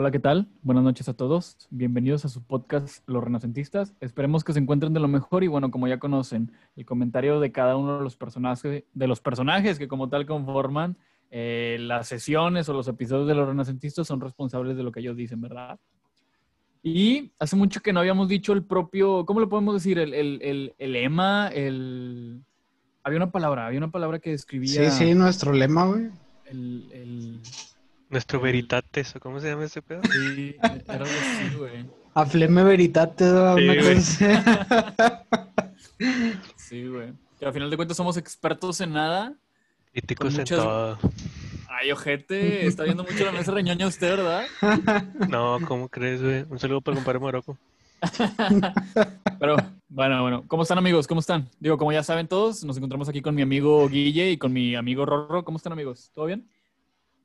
Hola, ¿qué tal? Buenas noches a todos. Bienvenidos a su podcast Los Renacentistas. Esperemos que se encuentren de lo mejor y bueno, como ya conocen, el comentario de cada uno de los personajes, de los personajes que como tal conforman eh, las sesiones o los episodios de Los Renacentistas son responsables de lo que ellos dicen, ¿verdad? Y hace mucho que no habíamos dicho el propio, ¿cómo lo podemos decir? El, el, el, el lema, el... Había una palabra, había una palabra que describía... Sí, sí, nuestro lema, güey. El, el... Nuestro veritates, ¿o cómo se llama ese pedo? Sí, era algo así, güey. Afleme veritate, Sí, una güey. cosa. Sí, güey. Que al final de cuentas somos expertos en nada. Críticos Con en muchas- todo. Ay, ojete, está viendo mucho la mesa reñoña usted, ¿verdad? No, ¿cómo crees, güey? Un saludo para el compadre Morocco. Pero, bueno, bueno. ¿Cómo están, amigos? ¿Cómo están? Digo, como ya saben todos, nos encontramos aquí con mi amigo Guille y con mi amigo Rorro. ¿Cómo están, amigos? ¿Todo bien?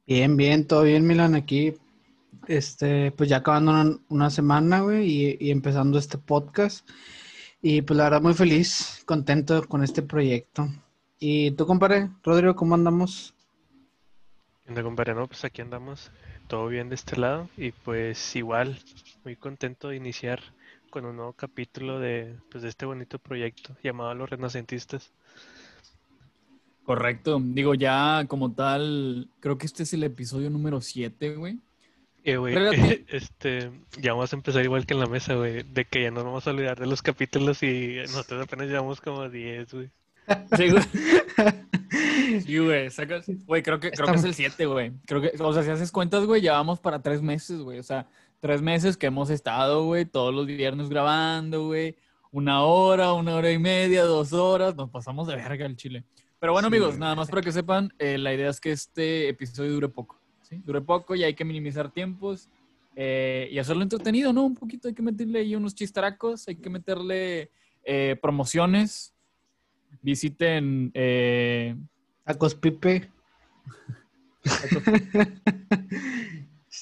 Bien, bien, todo bien, Milan, aquí. Este, pues ya acabando una, semana, güey, y, empezando este podcast. Y pues la verdad, muy feliz, contento con este proyecto. ¿Y tú, compadre? Rodrigo, ¿cómo andamos? ¿Qué compadre? No, pues aquí andamos. Todo bien de este lado. Y pues igual, muy contento de iniciar con un nuevo capítulo de, pues, de este bonito proyecto llamado Los Renacentistas. Correcto. Digo, ya como tal, creo que este es el episodio número 7, güey. Eh, güey, este, ya vamos a empezar igual que en la mesa, güey, de que ya no nos vamos a olvidar de los capítulos y nosotros apenas llevamos como 10, güey. Sí, güey. Sí, güey. sacas- Güey, creo que, creo que es el 7, güey. Creo que, o sea, si haces cuentas, güey, ya vamos para tres meses, güey. O sea, tres meses que hemos estado, güey, todos los viernes grabando, güey. Una hora, una hora y media, dos horas. Nos pasamos de verga el chile. Pero bueno, Sí, amigos, nada más para que sepan, eh, la idea es que este episodio dure poco. ¿sí? Dure poco y hay que minimizar tiempos eh, y hacerlo entretenido, ¿no? Un poquito hay que meterle ahí unos chistaracos, hay que meterle eh, promociones. Visiten eh, Tacos Pipe.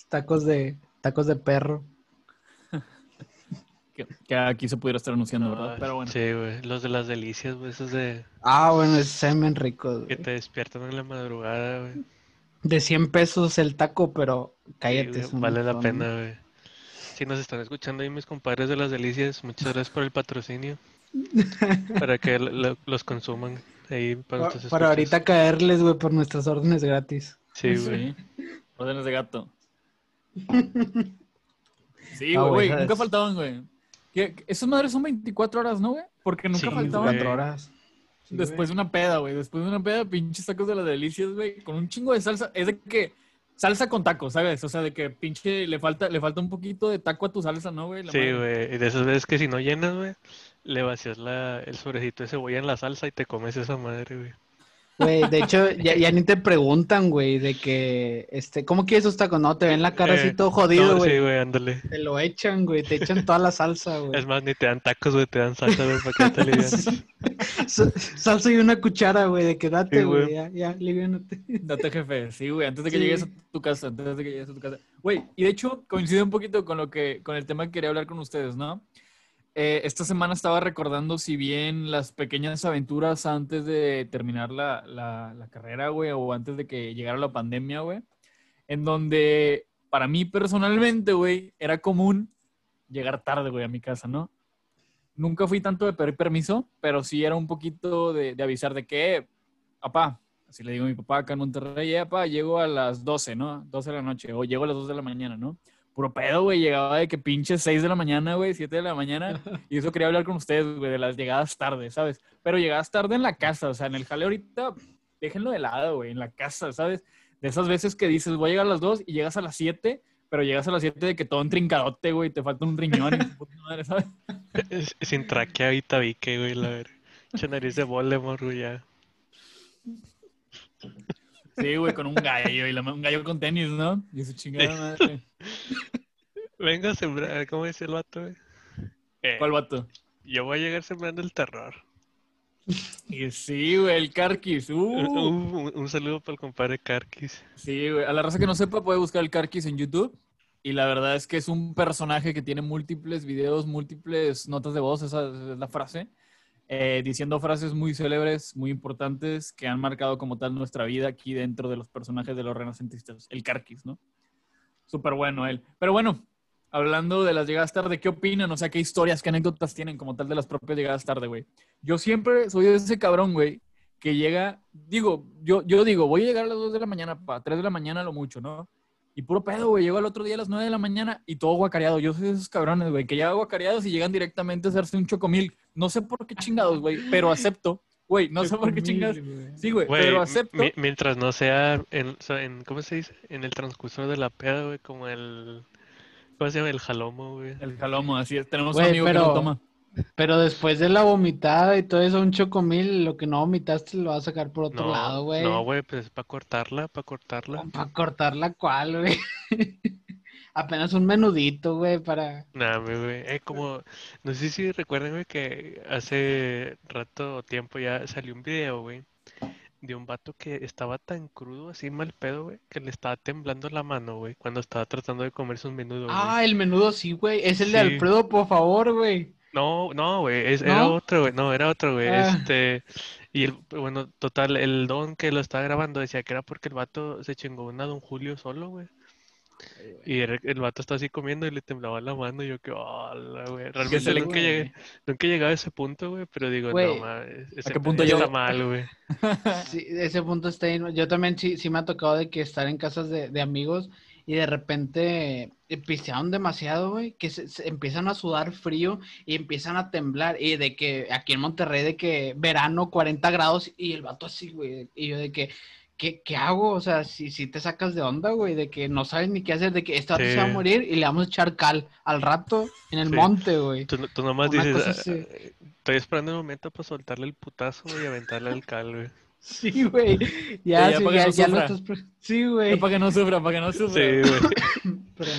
tacos de tacos de perro. Que, que aquí se pudiera estar anunciando, ¿verdad? Pero bueno. Sí, güey, los de las delicias, güey, esos de Ah, bueno, es semen rico. que te despiertan en la madrugada, güey. De 100 pesos el taco, pero Sí, cállate. güey, un vale la pena, güey. Si nos están escuchando ahí mis compadres de las delicias, muchas gracias por el patrocinio. para que lo- lo- los consuman ahí para Para escuchas. ahorita caerles, güey, por nuestras órdenes gratis. Sí, güey. Sí. Órdenes de gato. Sí, güey, güey, güey, ¿sabes? nunca faltaban, güey. Esas madres son 24 horas, ¿no, güey? Porque nunca Sí, faltaban. güey. 24 horas. Sí, Después de una peda, güey. Después de una peda, pinches tacos de las delicias, güey. Con un chingo de salsa. Es de que salsa con tacos, ¿sabes? O sea, de que pinche le falta, le falta un poquito de taco a tu salsa, ¿no, güey? La Sí, madre. güey. Y de esas veces que si no llenas, güey, le vacías la, el sobrecito de cebolla en la salsa y te comes esa madre, güey. Güey, de hecho, ya, ya ni te preguntan, güey, de que, este, ¿cómo quieres esos tacos? No, te ven la cara Eh, así todo jodido, No, güey. sí, güey, ándale. Te lo echan, güey, te echan toda la salsa, güey. Es más, ni te dan tacos, güey, te dan salsa, güey, para que te alivianes. Sa- Salsa y una cuchara, güey, de que date, Sí, güey. güey, ya, ya, aliviánate. Date jefe, sí, güey, antes de que Sí. llegues a tu casa, antes de que llegues a tu casa. Güey, y de hecho coincide un poquito con lo que, con el tema que quería hablar con ustedes, ¿no? Eh, esta semana estaba recordando, si bien las pequeñas aventuras antes de terminar la, la, la carrera, güey, o antes de que llegara la pandemia, güey, en donde para mí personalmente, güey, era común llegar tarde, güey, a mi casa, ¿no? Nunca fui tanto de pedir permiso, pero sí era un poquito de, de avisar de que, papá, así le digo a mi papá acá en Monterrey, "Eh, papá, llego a las 12, ¿no? 12 de la noche, o llego a las 2 de la mañana, ¿no? Puro pedo, güey, llegaba de que pinche 6 de la mañana, güey, 7 de la mañana, y eso quería hablar con ustedes, güey, de las llegadas tarde, ¿sabes? Pero llegadas tarde en la casa, o sea, en el jale ahorita, déjenlo de lado, güey, en la casa, ¿sabes? De esas veces que dices, voy a llegar a las 2 y llegas a las 7, pero llegas a las 7 de que todo trincadote, güey, te falta un riñón y puta madre, ¿sabes? Es- Sin tráquea y tabique, güey, la ver. Echa nariz de Voldemort, güey, ya. Sí, güey, con un gallo, y la- un gallo con tenis, ¿no? Y su chingada madre. Venga a sembrar, ¿cómo dice el vato, güey? Eh, ¿Cuál vato? yo voy a llegar sembrando el terror. Y sí, güey, el Carquis. Uh. Un, un- saludo para el compadre Karkis. Sí, güey. A la raza que no sepa puede buscar el Carquis en YouTube. Y la verdad es que es un personaje que tiene múltiples videos, múltiples notas de voz, esa es la frase, eh, diciendo frases muy célebres, muy importantes, que han marcado como tal nuestra vida aquí dentro de los personajes de los renacentistas. El Carquis, ¿no? Súper bueno él. Pero bueno, hablando de las llegadas tarde, ¿qué opinan? O sea, ¿qué historias, qué anécdotas tienen como tal de las propias llegadas tarde, güey? Yo siempre soy ese cabrón, güey, que llega, digo, yo, yo digo, voy a llegar a las 2 de la mañana, para 3 de la mañana lo mucho, ¿no? Y puro pedo, güey, llego al otro día a las 9 de la mañana y todo guacareado. Yo soy de esos cabrones, güey, que llegan guacareados y llegan directamente a hacerse un chocomil. No sé por qué chingados, güey, pero acepto. Güey, no sé por qué chingados. Sí, güey, pero acepto. mi- mientras no sea en, o sea, en- ¿cómo se dice? En el transcurso de la peda, güey, como el, ¿cómo se llama? El jalomo, güey. El jalomo, así es. Tenemos un amigo que pero- lo toma. Pero después de la vomitada y todo eso, un chocomil, lo que no vomitaste lo vas a sacar por otro No, lado, güey. no, güey, pues para cortarla, para cortarla. Para cortar la cual, güey. Apenas un menudito, güey, para... Nah, güey, eh, como, no sé si recuerdan, güey, que hace rato o tiempo ya salió un video, güey, de un vato que estaba tan crudo, así mal pedo, güey, que le estaba temblando la mano, güey, cuando estaba tratando de comerse un menudo, güey. Ah, el menudo sí, güey. Es el de. Alfredo, por favor, güey. No, no, güey, era otro, güey, no, era otro, güey, Ah. este, y el, bueno, total, el don que lo estaba grabando decía que era porque el vato se chingó una Don Julio solo, güey. Y era- el vato está así comiendo y le temblaba la mano y yo que, hola, güey, realmente nunca llegué, nunca he llegado a ese punto, güey, pero digo, no, mames, ese qué punto pedo está mal, güey. Sí, ese punto está ahí. Yo también sí, sí me ha tocado de que estar en casas de, de amigos y de repente eh, pistearon demasiado, güey, que se, se empiezan a sudar frío y empiezan a temblar. Y de que aquí en Monterrey, de que verano 40 grados y el vato así, güey. Y yo de que, ¿qué, qué hago? O sea, si, si te sacas de onda, güey, de que no sabes ni qué hacer, de que este vato se va a Sí. morir y le vamos a echar cal al rato en el Sí. monte, güey. Tú, tú nomás Una dices, "Ah, estoy esperando el momento para soltarle el putazo y aventarle al cal, güey. Sí, güey. Ya, ya sí, para que ya, no ya lo sufra. estás... Sí, güey. para que no sufra, para que no sufra. Sí, güey. Pero-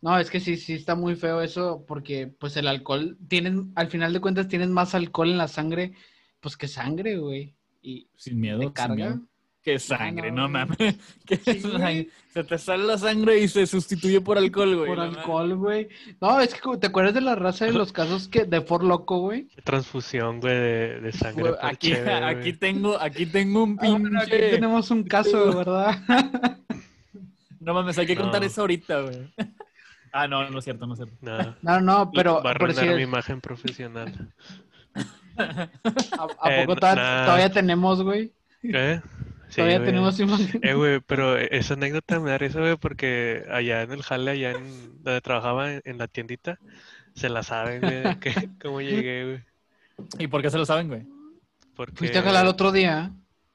No, es que sí, sí está muy feo eso, porque pues el alcohol, tienen, al final de cuentas tienes más alcohol en la sangre, pues que sangre, güey. Y Sin miedo, te sin miedo. Qué sangre, no, mames. Qué Sí, sangre. Se te sale la sangre y se sustituye por alcohol, güey. Por no alcohol, güey. No, es que como- te acuerdas de la raza de los casos que de For Loco, güey. Qué transfusión, güey, de, de sangre Güey, por Aquí, güey. aquí tengo, aquí tengo un Ah, bueno, aquí pinche. tenemos un caso, ¿verdad? No mames, hay que contar No. eso ahorita, güey. Ah, no, no es cierto, no es cierto. No, No, no, pero va a arruinar mi imagen profesional. ¿a, a Eh, poco nah. todavía tenemos, güey? ¿Eh? Sí, Todavía tenemos imagen. Eh, güey, pero esa anécdota me da risa, güey, porque allá en el jale, allá en donde trabajaba en, en la tiendita, se la saben, güey, de que, cómo llegué, güey. ¿Y por qué se lo saben, güey? Porque... Fuiste a jalar otro día.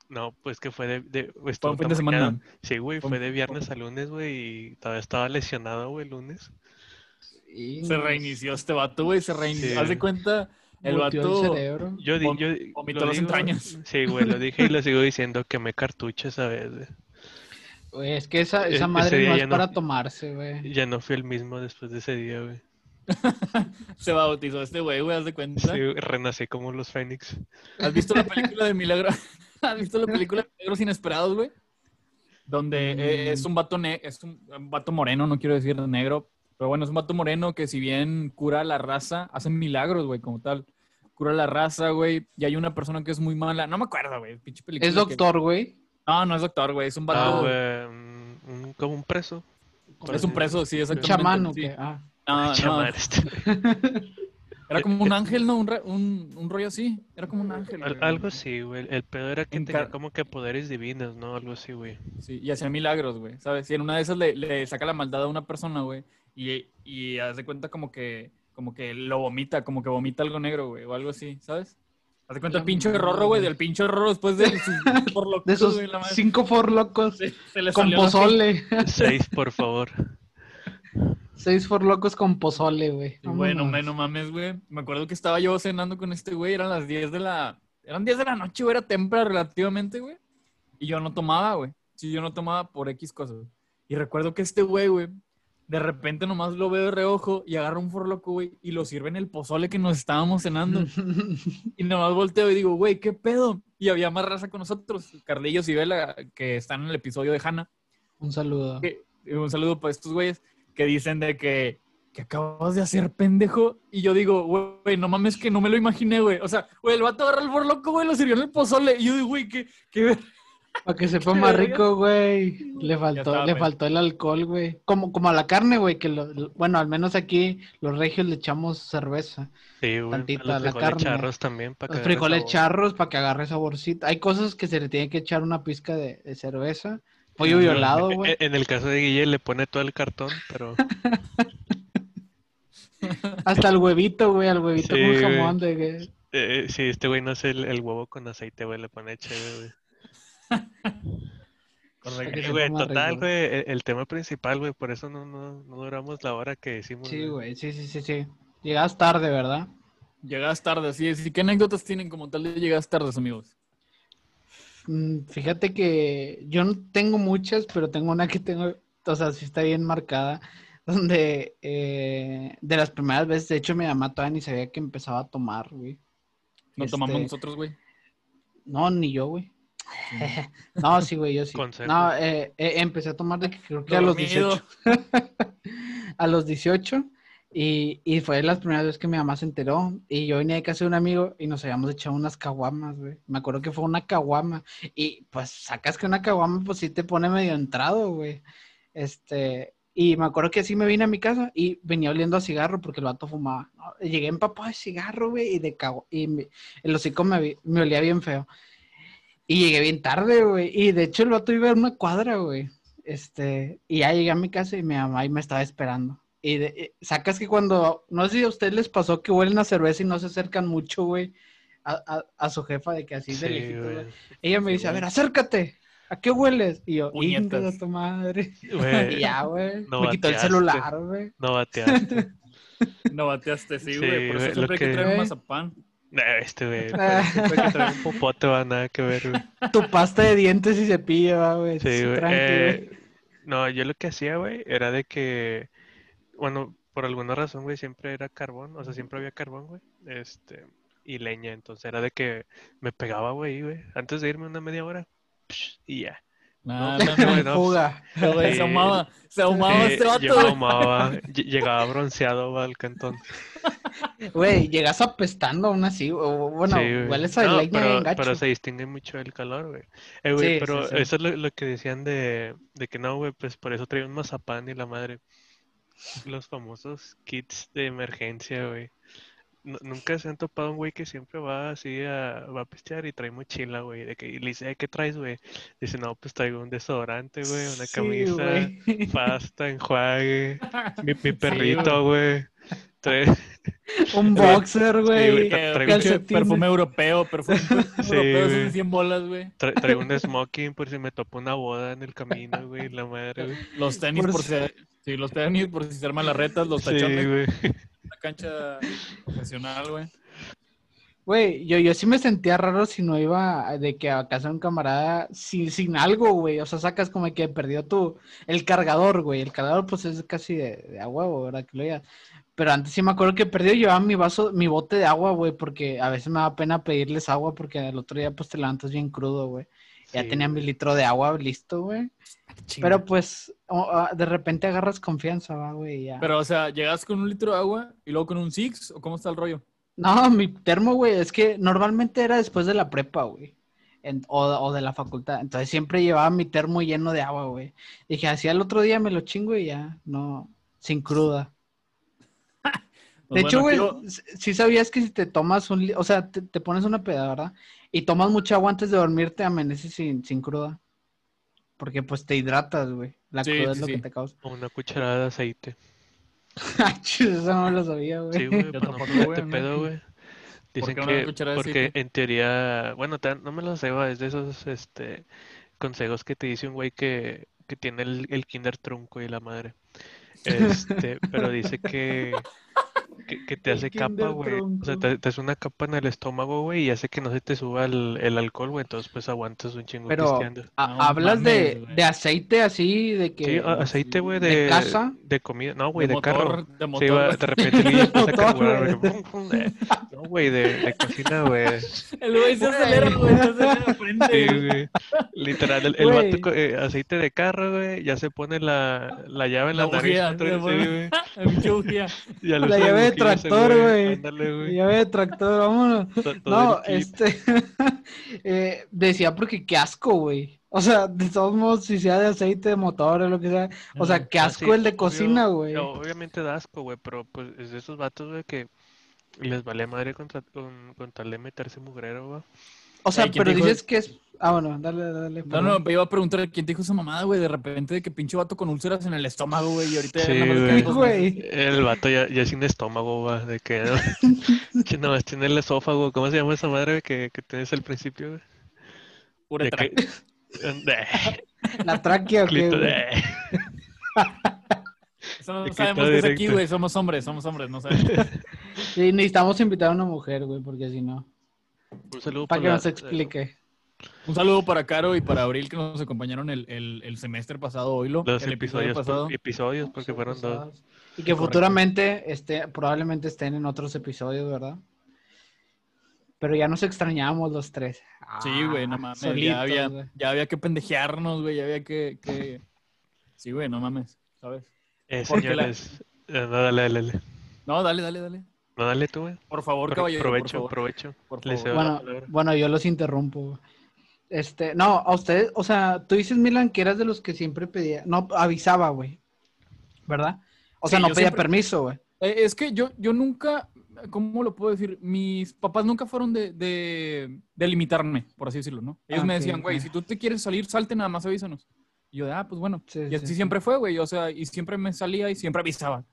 No, pues que fue de... de Fue estuvo un fin de mañana. semana. Sí, güey, Fue fue de viernes a lunes, güey, y todavía estaba lesionado, güey, el lunes. Y Se reinició este vato, güey. Se reinició. Sí. Haz de cuenta, el vato. cerebro. Yo, di- yo vomitó lo las digo- entrañas. Sí, güey, lo dije y lo sigo diciendo, que me cartucho esa vez, güey. Güey, es que esa, E- esa ese madre no es no- para tomarse, güey. Ya no fui el mismo después de ese día, güey. Se bautizó este güey, güey. Haz de cuenta. Sí, renací como los Fénix. ¿Has visto la película de Milagro? ¿Has visto la película de Milagros Inesperados, güey? Donde eh, Mm. es un vato ne- es un, un vato moreno, no quiero decir negro, pero bueno, es un vato moreno que si bien cura la raza, hace milagros, güey, como tal. Cura la raza, güey, y hay una persona que es muy mala. No me acuerdo, güey, pinche película. Es que- doctor, güey. No, no es doctor, güey, es un Ah, vato. güey, un- un- como un preso. es un preso, sí, Un exactamente. chamán, ¿o sí. Ah. No, no, Chamán, este. era como un ángel, ¿no? Un, un, un rollo así. Era como un ángel. Güey. algo así, güey. El pedo era que En tenía como que poderes divinos, ¿no? Algo así, güey. Sí, y hacía milagros, güey, ¿sabes? Y en una de esas le, le saca la maldad a una persona, güey, y, y haz de cuenta como que, como que lo vomita, como que vomita algo negro, güey, o algo así, ¿sabes? Haz de cuenta el pinche rorro, güey, del pinche rorro después de sus por lo De esos güey, la madre. cinco for locos Se, se con pozole. Seis, por favor. Seis for locos con pozole, güey. Bueno, Vámonos. me- no mames, güey. Me acuerdo que estaba yo cenando con este güey, eran las 10 de la... Eran 10 de la noche, güey, era temprano relativamente, güey. Y yo no tomaba, güey. Sí, yo no tomaba por X cosas. Y recuerdo que este güey, güey, de repente nomás lo veo de reojo y agarra un forloco, güey, y lo sirve en el pozole que nos estábamos cenando. y nomás volteo y digo, güey, ¿qué pedo? Y había más raza con nosotros, Carlillos y Vela, que están en el episodio de Hanna. Un saludo. Que- un saludo para estos güeyes que dicen de que, que acabas de hacer pendejo. Y yo digo, güey, no mames que no me lo imaginé, güey. O sea, güey, el vato agarra el forloco, güey, lo sirvió en el pozole. Y yo digo, güey, qué, qué Para que sepa más rico, güey. Le faltó, le faltó el alcohol, güey. Como, como a la carne, güey, que lo- lo- bueno, al menos aquí los regios le echamos cerveza. Sí, güey. Tantita a los la frijoles carne. charros también para Los que frijoles charros para que agarre saborcito. Hay cosas que se le tiene que echar una pizca de, de cerveza. Pollo Sí, violado, En- güey. En el caso de Guille le pone todo el cartón, pero Hasta el huevito, güey, al huevito Sí, con jamón de que... eh, sí, este güey no hace el, el huevo con aceite, güey, le pone chévere, güey. Correcto. güey, total, güey, el, el tema principal, güey, por eso no, no, no duramos la hora que decimos. Sí, güey, sí, sí, sí, sí. Llegas tarde, ¿verdad? Llegas tarde, sí. sí. ¿Qué anécdotas tienen como tal de llegas tardes, amigos? Mm, Fíjate que yo no tengo muchas, pero tengo una que tengo, o sea, sí está bien marcada, donde eh, de las primeras veces, de hecho, mi mamá todavía ni sabía que empezaba a tomar, güey. No tomamos Este, nosotros, güey. No, ni yo, güey. No, sí, güey, yo sí. Consejo. No, eh, eh, empecé a tomar de que creo que a los Dormido. 18. a los 18. Y, y fue las primeras veces que mi mamá se enteró. Y yo venía de casa de un amigo y nos habíamos echado unas caguamas, güey. Me acuerdo que fue una caguama. Y pues sacas que una caguama, pues sí te pone medio entrado, güey. Este. Y me acuerdo que así me vine a mi casa y venía oliendo a cigarro porque el vato fumaba. ¿no? Llegué empapado de cigarro, güey, y de cago. Y me- el hocico me, me olía bien feo. Y llegué bien tarde, güey. Y de hecho el vato iba a una cuadra, güey. Este, y ya llegué a mi casa y mi mamá ahí me estaba esperando. Y de- eh, sacas que cuando, no sé si a ustedes les pasó que huelen a cerveza y no se acercan mucho, güey, a, a- a su jefa de que así de Sí, lejitos, güey. güey. Ella me Sí, dice, a ver, acércate. ¿A qué hueles? Y yo, Puñetas. "Inga de tu madre. Güey, Y ya, güey. no me quitó el bateaste. celular, güey. No bateaste. No bateaste, sí, Sí, güey. Por eso siempre hay que que- traer mazapán. Nah, este, güey. que trae un popote va nada que ver, güey. Tu pasta de dientes y cepillo, va, güey. Sí, güey. Eh, no, yo lo que hacía, güey, era de que, bueno, por alguna razón, güey, siempre era carbón, o sea, siempre había carbón, güey, este, y leña, entonces era de que me pegaba, güey, güey, antes de irme una media hora, psh, y ya. Nah, No, no, no, Fuga. Sí. Se ahumaba. Se ahumaba Eh, este vato, yo ahumaba, llegaba bronceado al cantón. Güey, llegas apestando aún así. O, bueno, Sí, güey. hueles a No, leña pero, pero se distingue mucho el calor, güey. Eh, güey, Sí, pero sí, sí. eso es lo, lo que decían de, de que no, güey, pues por eso traía un mazapán y la madre. Los famosos kits de emergencia, güey. Nu- Nunca se han topado un güey que siempre va así a, va a pistear y trae mochila, güey. De que, y le dice, "Ay, ¿qué traes, güey? Dice, no, pues traigo un desodorante, güey, una Sí, camisa, güey. pasta, enjuague, mi, mi perrito, güey. Trae- Un boxer, güey, tra- calcetines. perfume europeo, perfume Sí, europeo, güey. son 100 bolas, güey. Tra- traigo un smoking por si me topo una boda en el camino, güey, la madre, güey. Los tenis Por por, si- si, sí, los tenis por si se arman las retas, los Sí, tachones, güey. Una cancha profesional, güey. Güey, yo, yo sí me sentía raro si no iba de que a casa un camarada sin, sin algo, güey. O sea, sacas como que perdió tu... El cargador, güey. El cargador, pues, es casi de, de a huevo, ¿verdad? Que lo digas. Pero antes sí me acuerdo que perdió llevaba mi vaso, mi bote de agua, güey, porque a veces me da pena pedirles agua porque el otro día, pues, te levantas bien crudo, güey. Ya Sí, tenía mi litro de agua listo, güey. Pero, pues, ah, de repente agarras confianza, va, güey, ya. Pero, o sea, ¿llegas con un litro de agua y luego con un Six? ¿O cómo está el rollo? No, mi termo, güey, es que normalmente era después de la prepa, güey. En- o, o de la facultad. Entonces siempre llevaba mi termo lleno de agua, güey. Dije, así al otro día me lo chingo y ya, no, sin cruda. Pues de hecho, güey, bueno, aquí s- sí sabías que si te tomas un, o sea, te, te pones una peda, ¿verdad? Y tomas mucha agua antes de dormirte, amaneces sin, sin cruda. Porque pues te hidratas, güey. La Sí, cruda es sí, lo sí. que te causa. Una cucharada de aceite. Eso no lo sabía, güey. Sí, güey, Yo para no ponerte güey, ¿no? pedo, güey. Dicen que porque en teoría, bueno, te- no me lo sé, va, es de esos este consejos que te dice un güey que, que tiene el, el kinder trunco y la madre. Este, pero dice que, que, que te hace capa, güey. O sea, te, te hace una capa en el estómago, güey, y hace que no se te suba el, el alcohol, güey. Entonces, pues aguantas un chingo Pero pisteando. a- No hablas de, mames, güey. de aceite así, de que... Sí, aceite, güey, ¿De de, casa? de comida. No, güey, de de, carro. motor, de Sí, motor. va, de repente el güey empieza a carburar, güey. No, güey, de, de cocina, güey. El güey se acelera, güey, se acelera de frente. Sí, güey. Literal, el, el vato eh, aceite de carro, güey, ya se pone la, la llave en la, La nariz. bujía, otra sí, güey. Le La llave de tractor, güey. Ya ve de tractor, vámonos. No, este... eh, decía porque qué asco, güey. O sea, de todos modos, si sea de aceite de motor o lo que sea. O sea, Mm, qué Ah, asco sí, el de cocina, güey. no, obviamente da asco, güey, pero pues es de esos vatos, güey, que les vale madre contra, con, con tal de meterse mugrero, güey. O sea, Ay, ¿quién pero dijo dices que es. Ah, bueno, dale, dale. No, no, me iba a preguntar quién te dijo esa mamada, güey, de repente de que pinche vato con úlceras en el estómago, güey, y ahorita ya Sí, nada más le güey. Güey. El vato ya, ya sin estómago, güey, de que, que nomás tiene el esófago, ¿cómo se llama esa madre que, que tienes al principio, güey? Uretra. que- La tráquea, ¿o qué, güey? Eso no sabemos que es aquí, güey, somos hombres, somos hombres, no sabemos. Sí, necesitamos invitar a una mujer, güey, porque si no. Un saludo Para que la- nos explique. Un saludo para Caro y para Abril que nos acompañaron el, el, el semestre pasado, hoy Los el episodio episodios, por- pasado. episodios, porque fueron dos. Y que Correcto. futuramente este, probablemente estén en otros episodios, ¿verdad? Pero ya nos extrañamos los tres. Sí, güey, no Ah, mames, solitos, ya había, güey. ya había que pendejearnos, güey, ya había que, que... Sí, güey, no mames, ¿sabes? Eh, la- señores, eh, no, dale, dale, dale. No, dale, dale, dale. No, dale tú, güey. Por favor, Pro- caballero, provecho, por favor. provecho. Por favor. Bueno, palabra. bueno, yo los interrumpo. güey. Este, no, a ustedes, o sea, tú dices, Milan, que eras de los que siempre pedía, no, avisaba, güey, ¿verdad? O sea, no pedía siempre- permiso, güey. Eh, es que yo, yo nunca, ¿cómo lo puedo decir? Mis papás nunca fueron de, de, de limitarme, por así decirlo, ¿no? Ellos Ah, me decían, güey, si tú te quieres salir, salte, nada más avísanos. Y yo, ah, pues bueno. Sí, y sí, así sí. siempre fue, güey, o sea, y siempre me salía y siempre avisaba.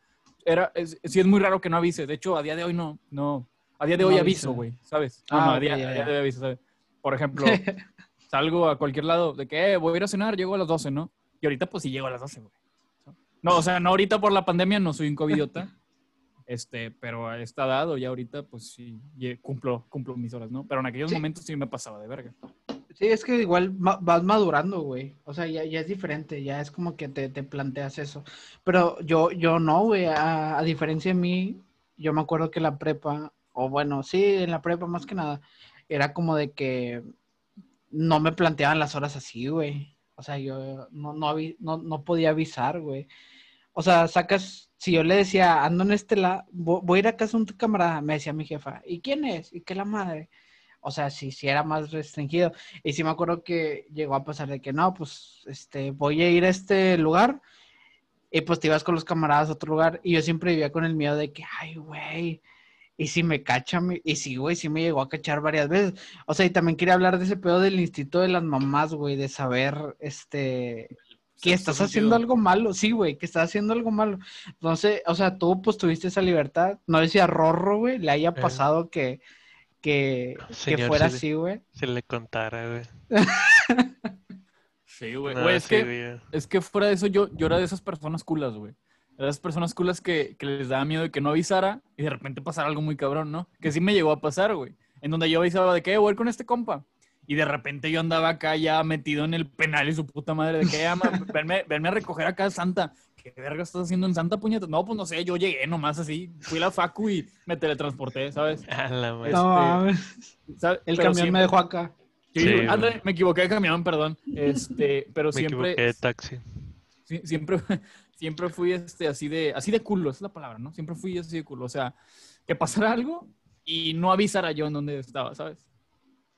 Era, es, sí es muy raro que no avise, de hecho, a día de hoy no, no, a día de No hoy avisa. aviso, güey, ¿sabes? Ah, no, a día, a de hoy aviso, ¿sabes? Por ejemplo, salgo a cualquier lado de que, eh, voy a ir a cenar, llego a las 12, ¿no? Y ahorita, pues sí llego a las 12, güey. No, o sea, no ahorita por la pandemia, no soy un covidiota. Este, pero a esta edad o ya ahorita, pues sí, cumplo, cumplo mis horas, ¿no? Pero en aquellos Sí. momentos sí me pasaba de verga. Sí, es que igual vas madurando, güey. O sea, ya, ya es diferente, ya es como que te, te planteas eso. Pero yo, yo no, güey. A, diferencia de mí, yo me acuerdo que la prepa, o bueno, sí, en la prepa más que nada, era como de que no me planteaban las horas así, güey. O sea, yo no, no, no, no podía avisar, güey. O sea, sacas, si yo le decía, ando en este lado, voy a ir a casa de un camarada, me decía mi jefa, ¿y quién es? ¿Y qué la madre? O sea, sí, sí era más restringido. Y sí me acuerdo que llegó a pasar de que no, pues, este, voy a ir a este lugar. Y pues te ibas con los camaradas a otro lugar. Y yo siempre vivía con el miedo de que, ay, güey. Y si me cachan, me- y sí, güey, sí me llegó a cachar varias veces. O sea, y también quería hablar de ese pedo del instinto de las mamás, güey, de saber, este, que estás haciendo algo malo, sí, güey, que estás haciendo algo malo. Entonces, o sea, tú pues tuviste esa libertad. No decía Rorro, güey, le haya pasado que, que Señor, fuera sí le- así, güey. Si le contara, güey. Sí, güey. No, es sí, que. Es que fuera de eso, yo, yo era de esas personas culas, güey. Era de esas personas culas que, que les daba miedo de que no avisara y de repente pasara algo muy cabrón, ¿no? Que sí me llegó a pasar, güey. En donde yo avisaba de que "Eh, voy a ir con este compa. Y de repente yo andaba acá ya metido en el penal y su puta madre de que, "Eh, ama, venme, venme a recoger acá a Santa. ¿Qué verga estás haciendo en Santa, puñetas? No, pues no sé, yo llegué nomás así. Fui a la facu y me teletransporté, ¿sabes? A la madre. Este, No mames. ¿Sabes? El Pero camión siempre- me dejó acá. Sí, Sí. Ándale, me equivoqué de camión, perdón. Este, pero Me siempre... equivoqué de taxi. Sí, siempre, siempre fui este, así, de, así de culo, esa es la palabra, ¿no? Siempre fui así de culo. O sea, que pasara algo y no avisara yo en dónde estaba, ¿sabes?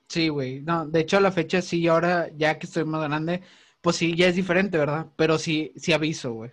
Sí, güey. No, de hecho a la fecha sí, ahora ya que estoy más grande, pues sí, ya es diferente, ¿verdad? Pero sí, sí aviso, güey.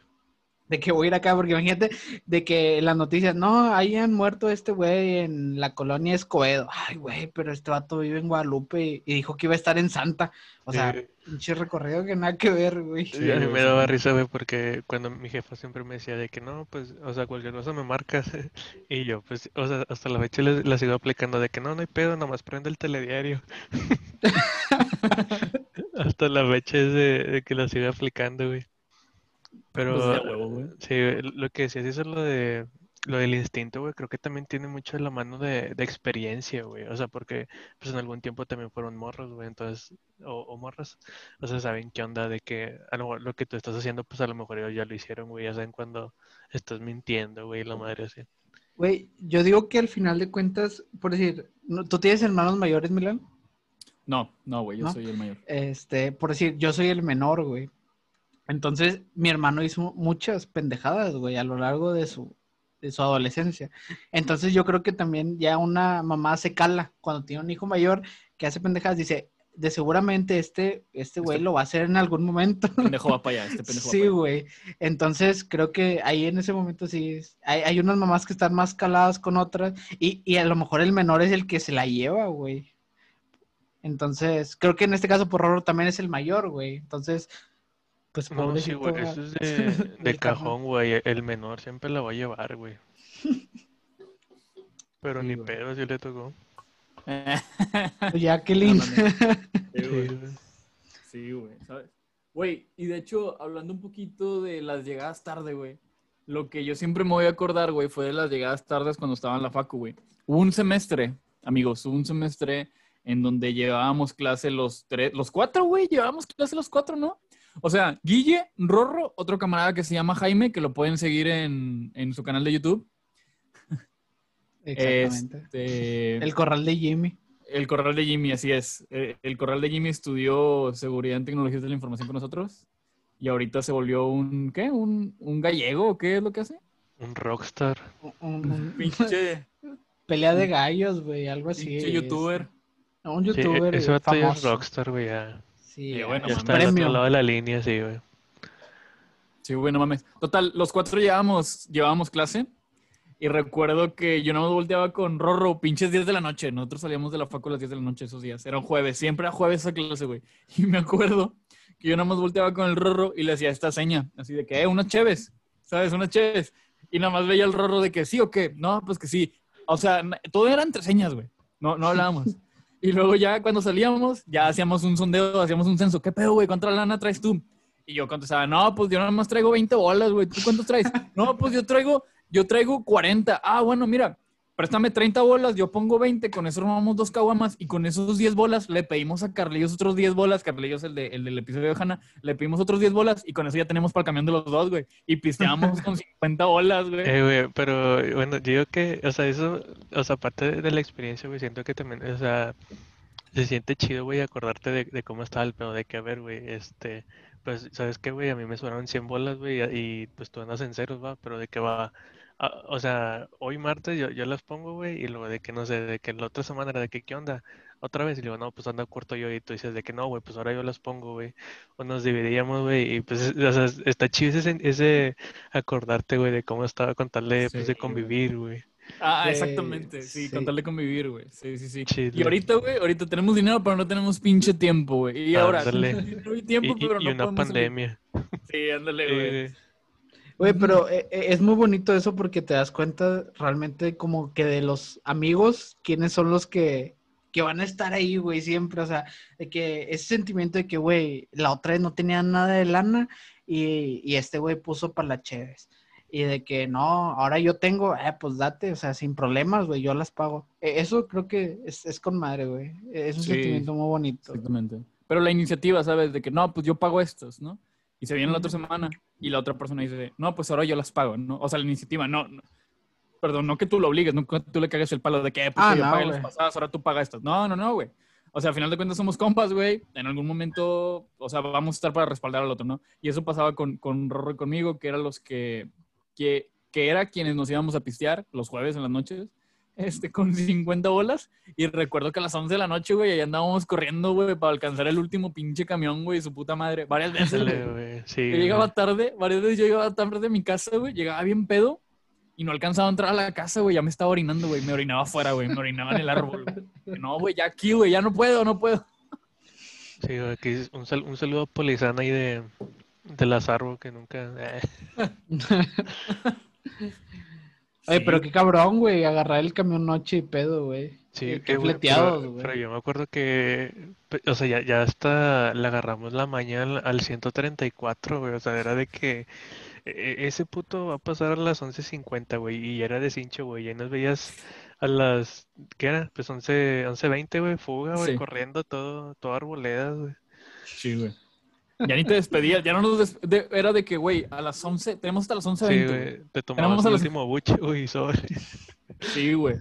De que voy a ir acá, porque imagínate de que las noticias, no, hayan muerto este güey en la colonia Escobedo. Ay, güey, pero este vato vive en Guadalupe y, y dijo que iba a estar en Santa. O sea, Sí. pinche recorrido que nada que ver, güey. Sí, a mí me sí. daba risa, güey, porque cuando mi jefa siempre me decía de que no, pues, o sea, cualquier cosa me marcas. Y yo, pues, o sea, hasta la fecha le- la sigo aplicando de que no, no hay pedo, nomás prende el telediario. Hasta la fecha es de, de que la sigo aplicando, güey. Pero, Pues de huevo, güey. sí, lo que decías eso es lo de, lo del instinto, güey, creo que también tiene mucho de la mano de, de experiencia, güey. O sea, porque, pues, en algún tiempo también fueron morros, güey, entonces, o, o morras. O sea, saben qué onda de que a lo mejor lo que tú estás haciendo, pues a lo mejor ellos ya lo hicieron, güey. Ya saben cuando estás mintiendo, güey, la madre así. Güey, yo digo que al final de cuentas, por decir, ¿no- ¿tú tienes hermanos mayores, Milán? No, no, güey, yo ¿No? soy el mayor. Este, por decir, yo soy el menor, güey. Entonces, mi hermano hizo muchas pendejadas, güey, a lo largo de su, de su adolescencia. Entonces, yo creo que también ya una mamá se cala cuando tiene un hijo mayor que hace pendejadas, dice, de seguramente este, este güey lo va a hacer en algún momento. Pendejo va para allá, este pendejo va Sí, güey. Entonces creo que ahí en ese momento sí hay, hay unas mamás que están más caladas con otras y, y a lo mejor el menor es el que se la lleva, güey. Entonces, creo que en este caso por Rorro también es el mayor, güey. Entonces, pues No, sí, güey, eso es de, de cajón, güey. El menor siempre la va a llevar, güey. Pero Sí, ni güey. pedo si le tocó. Pues Jacqueline. No. Sí, güey. güey. Sí, güey, ¿sabes? Güey, y de hecho, hablando un poquito de las llegadas tarde, güey, lo que yo siempre me voy a acordar, güey, fue de las llegadas tardes cuando estaba en la facu, güey. Hubo un semestre, amigos, hubo un semestre en donde llevábamos clase los tres, los cuatro, güey, llevábamos clase los cuatro, ¿no? O sea, Guille, Rorro, otro camarada que se llama Jaime, que lo pueden seguir en, en su canal de YouTube. Exactamente. Este, El corral de Jimmy. el corral de Jimmy, así es. El corral de Jimmy estudió seguridad en tecnologías de la información con nosotros. Y ahorita se volvió un, ¿qué? ¿Un, un gallego? ¿o ¿Qué es lo que hace? Un rockstar. Un, un- Pinche, pelea de gallos, güey, algo así. pinche youtuber. Un Sí, youtuber ese vato ya es rockstar, güey. Ya, Sí, ya, bueno, ya mames. está al otro lado de la línea, sí, güey. Sí, güey, no mames. Total, los cuatro llevábamos, llevábamos clase. Y recuerdo que yo no me volteaba con Rorro, pinches 10 de la noche. Nosotros salíamos de la facu a las 10 de la noche esos días. Era un jueves, siempre era jueves esa clase, güey. Y me acuerdo que yo nada más volteaba con el Rorro y le hacía esta seña, así de que, eh, unas cheves, ¿sabes? Unas cheves. Y nada más veía el Rorro de que sí o qué. No, pues que sí. O sea, todo era entre señas, güey. No, no hablábamos. Y luego ya cuando salíamos, ya hacíamos un sondeo, hacíamos un censo. ¿Qué pedo, güey? ¿Cuánta lana traes tú? Y yo contestaba, no, pues yo nada más traigo 20 bolas, güey. ¿Tú cuántos traes? No, pues yo traigo, yo traigo 40. Ah, bueno, mira, préstame 30 bolas, yo pongo 20, con eso armamos dos caguamas y con esos 10 bolas le pedimos a Carlillos otros 10 bolas, Carlillos el, de, el del episodio de Hanna, le pedimos otros 10 bolas y con eso ya tenemos para el camión de los dos, güey. Y pisteamos con 50 bolas, güey. Eh, güey, pero bueno, yo digo que, o sea, eso, o sea, aparte de la experiencia, güey, siento que también, o sea, se siente chido, güey, acordarte de, de cómo estaba el pedo, de que, a ver, güey, este, pues, ¿sabes qué, güey? A mí me sobraron 100 bolas, güey, y pues tú andas en ceros, va, pero de que va, ah, o sea, hoy martes yo, yo las pongo, güey, y luego de que, no sé, de que la otra semana era de que, ¿qué onda? Otra vez, y digo, no, pues anda corto yo, y tú dices de que no, güey, pues ahora yo las pongo, güey, o nos dividíamos, güey, y pues, o sea, está chido ese, ese acordarte, güey, de cómo estaba con tal de, pues, de convivir, güey. Ah, Sí, exactamente, sí, sí. con tal de convivir, güey. Sí, sí, sí. Y ahorita, güey, ahorita tenemos dinero, pero no tenemos pinche tiempo, güey. Y ahora, Ándale. dinero y tiempo, Y, pero y no una salir. pandemia. Sí, ándale, Sí, güey. Güey. Güey, pero eh, eh, es muy bonito eso porque te das cuenta realmente como que de los amigos, quiénes son los que, que van a estar ahí, güey, siempre. O sea, de que ese sentimiento de que, güey, la otra vez no tenía nada de lana y, y este güey puso para las cheves. Y de que no, ahora yo tengo, eh, pues date, o sea, sin problemas, güey, yo las pago. Eh, Eso creo que es, es con madre, güey. Es un Sí. sentimiento muy bonito. Exactamente. Pero la iniciativa, ¿sabes? De que no, pues yo pago estos, ¿no? Y se viene la otra semana y la otra persona dice, no, pues ahora yo las pago, ¿no? O sea, la iniciativa, no. no. Perdón, no que tú lo obligues, no que tú le cagues el palo de que, eh, pues Ah, yo no, pagué las pasadas, ahora tú pagas estas. No, no, no, güey. O sea, al final de cuentas somos compas, güey. En algún momento, o sea, vamos a estar para respaldar al otro, ¿no? Y eso pasaba con, con Rorro y conmigo, que eran los que, que, que era quienes nos íbamos a pistear los jueves en las noches, este, con 50 bolas. Y recuerdo que a las 11 de la noche, güey, ahí andábamos corriendo, güey, para alcanzar el último pinche camión, güey, su puta madre. Varias veces, güey. Sí, Yo llegaba tarde, varias veces yo llegaba tarde de mi casa, güey, llegaba bien pedo y no alcanzaba a entrar a la casa, güey, ya me estaba orinando, güey, me orinaba afuera, güey, me orinaba en el árbol, güey. No, güey, ya aquí, güey, ya no puedo, no puedo. Sí, güey, aquí es un, sal- un saludo a Polizana ahí de, de Lazaro, que nunca... eh. Oye, Sí. pero qué cabrón, güey, agarrar el camión noche y pedo, güey. Sí, Qué- fleteados, pero, güey. pero yo me acuerdo que, o sea, ya, ya hasta la agarramos la mañana al 134, güey, o sea, era de que e- e- ese puto va a pasar a las 11.50, güey, y era de cincho, güey, y ahí nos veías a las, ¿qué era? Pues 11, 11.20, güey, fuga, güey, Sí. corriendo todo, todo arboledas, güey. Sí, güey. Ya ni te despedías, ya no nos des- de- era de que, güey, a las 11, tenemos hasta las 11.20. Sí, güey. güey, te tomabas a el las- último buche, güey, y sobre. Sí, güey.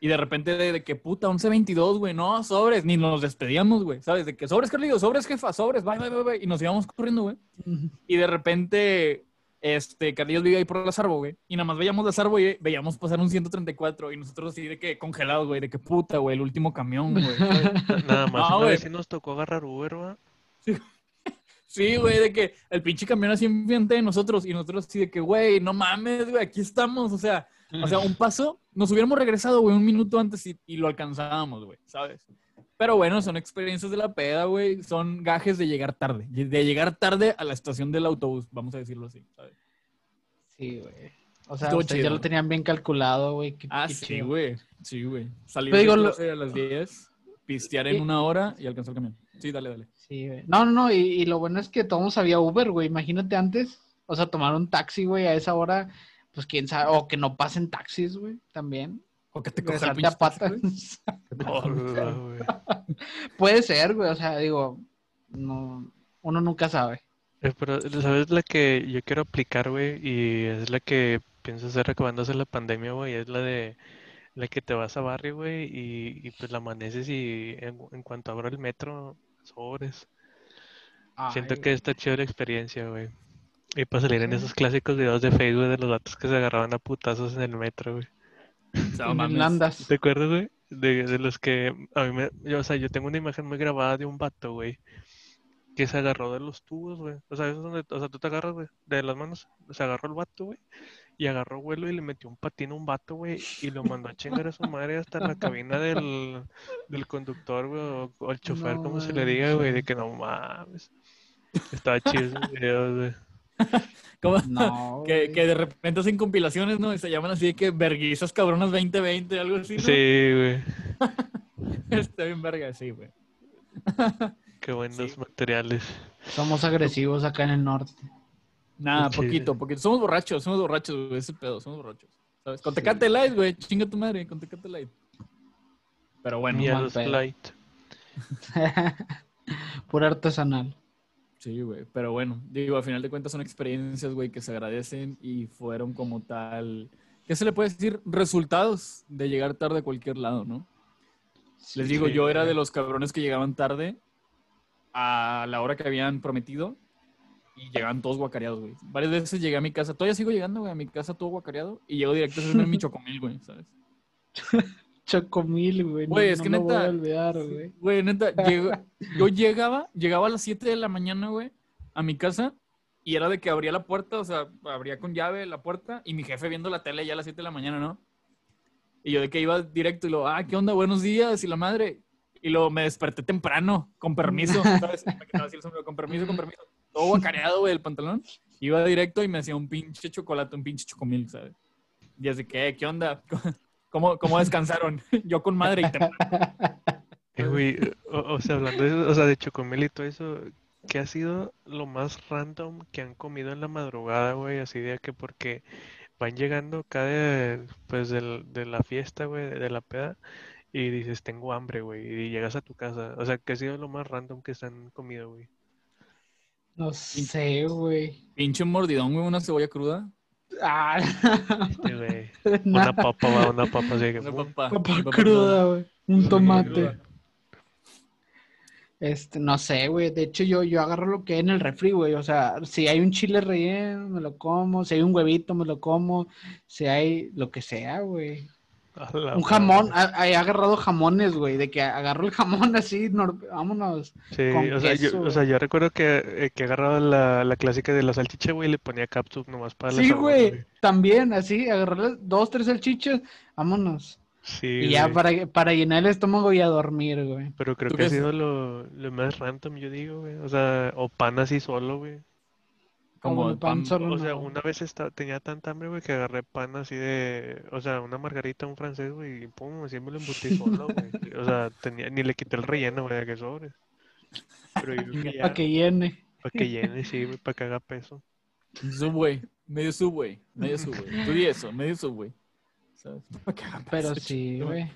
Y de repente de, de que puta, 11.22, güey, no, sobres, ni nos despedíamos, güey, ¿sabes? De que sobres, Carlillo, sobres, jefa, sobres, bye, bye, bye, bye, y nos íbamos corriendo, güey. Y de repente este, Carlillos vive ahí por la Sarbo, güey. Y nada más veíamos la Sarbo y veíamos pasar un 134 y nosotros así de que congelados, güey, de que puta, güey, el último camión, güey. Nada más, No, una güey. vez sí nos tocó agarrar Uber, ¿va? Sí, güey, de que el pinche camión así enfrente de nosotros y nosotros así de que, güey, no mames, güey, aquí estamos, o sea, o sea, un paso, nos hubiéramos regresado, güey, un minuto antes y, y lo alcanzábamos, güey, ¿sabes? Pero bueno, son experiencias de la peda, güey, son gajes de llegar tarde, de llegar tarde a la estación del autobús, vamos a decirlo así, ¿sabes? Sí, güey. O sea, ustedes ya lo tenían bien calculado, güey. Ah, qué sí, güey, sí, güey. Salir digo, lo- a las 10, pistear en una hora y alcanzar el camión. Sí, dale, dale. Sí, güey. No, no, no. Y, y lo bueno es que todos había Uber, güey. Imagínate antes. O sea, tomar un taxi, güey, a esa hora. Pues quién sabe. O que no pasen taxis, güey. También. O que te coja el Regresarte a taxi, patas. güey. Puede ser, güey. O sea, digo. No, uno nunca sabe. Eh, Pero, ¿sabes la que yo quiero aplicar, güey? Y es la que pienso hacer acabándose la pandemia, güey. Es la de la que te vas a barrio, güey, y, y pues la amaneces y en, en cuanto abra el metro, sobres. Siento que está chido la experiencia, güey. Y para salir en Sí. esos clásicos videos de Facebook de los datos que se agarraban a putazos en el metro, güey. O sea, en mames. Irlandas. ¿Te acuerdas, güey? De, de los que a mí me... Yo, o sea, yo tengo una imagen muy grabada de un vato, güey, que se agarró de los tubos, güey. O sea, eso es donde... O sea, tú te agarras, güey, de las manos. Se agarró el vato, güey, y agarró vuelo y le metió un patín a un vato, güey, y lo mandó a chingar a su madre hasta la cabina del, del conductor, güey, o, o el chofer, No como se le diga, güey, de que no mames. Estaba chido esos videos, güey. ¿Cómo? No. Que, de repente hacen compilaciones, ¿no? Y se llaman así de que verguizas cabronas 2020, algo así, ¿no? Sí, güey. Está bien verga, sí, güey. Qué buenos Sí. materiales. Somos agresivos acá en el norte. Nada, poquito, poquito. Somos borrachos, somos borrachos, güey, ese pedo, somos borrachos. ¿Sabes? Con Tecate Light, güey, chinga tu madre, con Tecate Light. Pero bueno, pedo. light. Pura artesanal. sí, güey, pero bueno, digo, al final de cuentas son experiencias, güey, que se agradecen y fueron como tal, ¿qué se le puede decir? Resultados de llegar tarde a cualquier lado, ¿no? Les digo, Sí, yo era güey. de los cabrones que llegaban tarde a la hora que habían prometido y llegaban todos guacareados, güey. Varias veces llegué a mi casa, todavía sigo llegando, güey, a mi casa todo guacareado y llego directo a hacerme mi chocomil, güey, ¿sabes? Chocomil, güey. no- Güey, es no que lo voy a neta- olvidar, güey. Güey, neta, llego- yo llegaba, llegaba a las 7 de la mañana, güey, a mi casa y era de que abría la puerta, o sea, abría con llave la puerta y mi jefe viendo la tele ya a las 7 de la mañana, ¿no? Y yo de que iba directo y lo, ah, ¿qué onda? Buenos días y la madre. Y luego me desperté temprano, con permiso, ¿sabes? Me quitaba así el sombrero, con permiso, con permiso. Todo guacareado, güey, el pantalón. Iba directo y me hacía un pinche chocolate, un pinche chocomil, ¿sabes? Y así que, ¿qué onda? ¿Cómo, cómo descansaron? Yo con madre y temprano. Eh, güey, o, sea, hablando de o sea, de chocomil y todo eso, ¿qué ha sido lo más random que han comido en la madrugada, güey? Así de que porque van llegando acá de, pues, de la fiesta, güey, de, de la peda, y dices, tengo hambre, güey, y llegas a tu casa. O sea, ¿qué ha sido lo más random que se han comido, güey? No sé, güey. Pinche mordidón, güey, una cebolla cruda. Ah, Este, güey, nada. una papa, va, una papa, así que, Una pum. papa, Papa cruda, güey. Un tomate. Este, no sé, güey. De hecho, yo, yo agarro lo que hay en el refri, güey. O sea, si hay un chile relleno, me lo como. Si hay un huevito, me lo como. Si hay lo que sea, güey. Un jamón. ha- He agarrado jamones, güey. De que agarro el jamón así, vámonos. Sí, con o sea, yo, queso, o sea, yo recuerdo que, eh, que agarraba la, la clásica de la salchicha, güey, y le ponía capsup nomás para la Sí, sabor, güey. También, así, agarrar dos, tres salchichas, vámonos. Sí, y ya para, para llenar el estómago y a dormir, güey. Pero creo ¿Tú que ha sido lo, lo más random, yo digo, güey. O sea, o pan así solo, güey. Como pan. pan solo. O sea, una vez esta- tenía tanta hambre, güey, que agarré pan así de... O sea, una margarita, un francés, güey, y pum, así me lo embutí solo, güey. O sea, tenía, ni le quité el relleno, güey, que sobres. Pero yo creo que ya, Para que llene. para que llene, sí, güey, para que haga peso. Subway, medio subway, medio subway. Tú di eso, medio subway. ¿Sabes? Pa' que haga Pero peso, sí, chico. güey.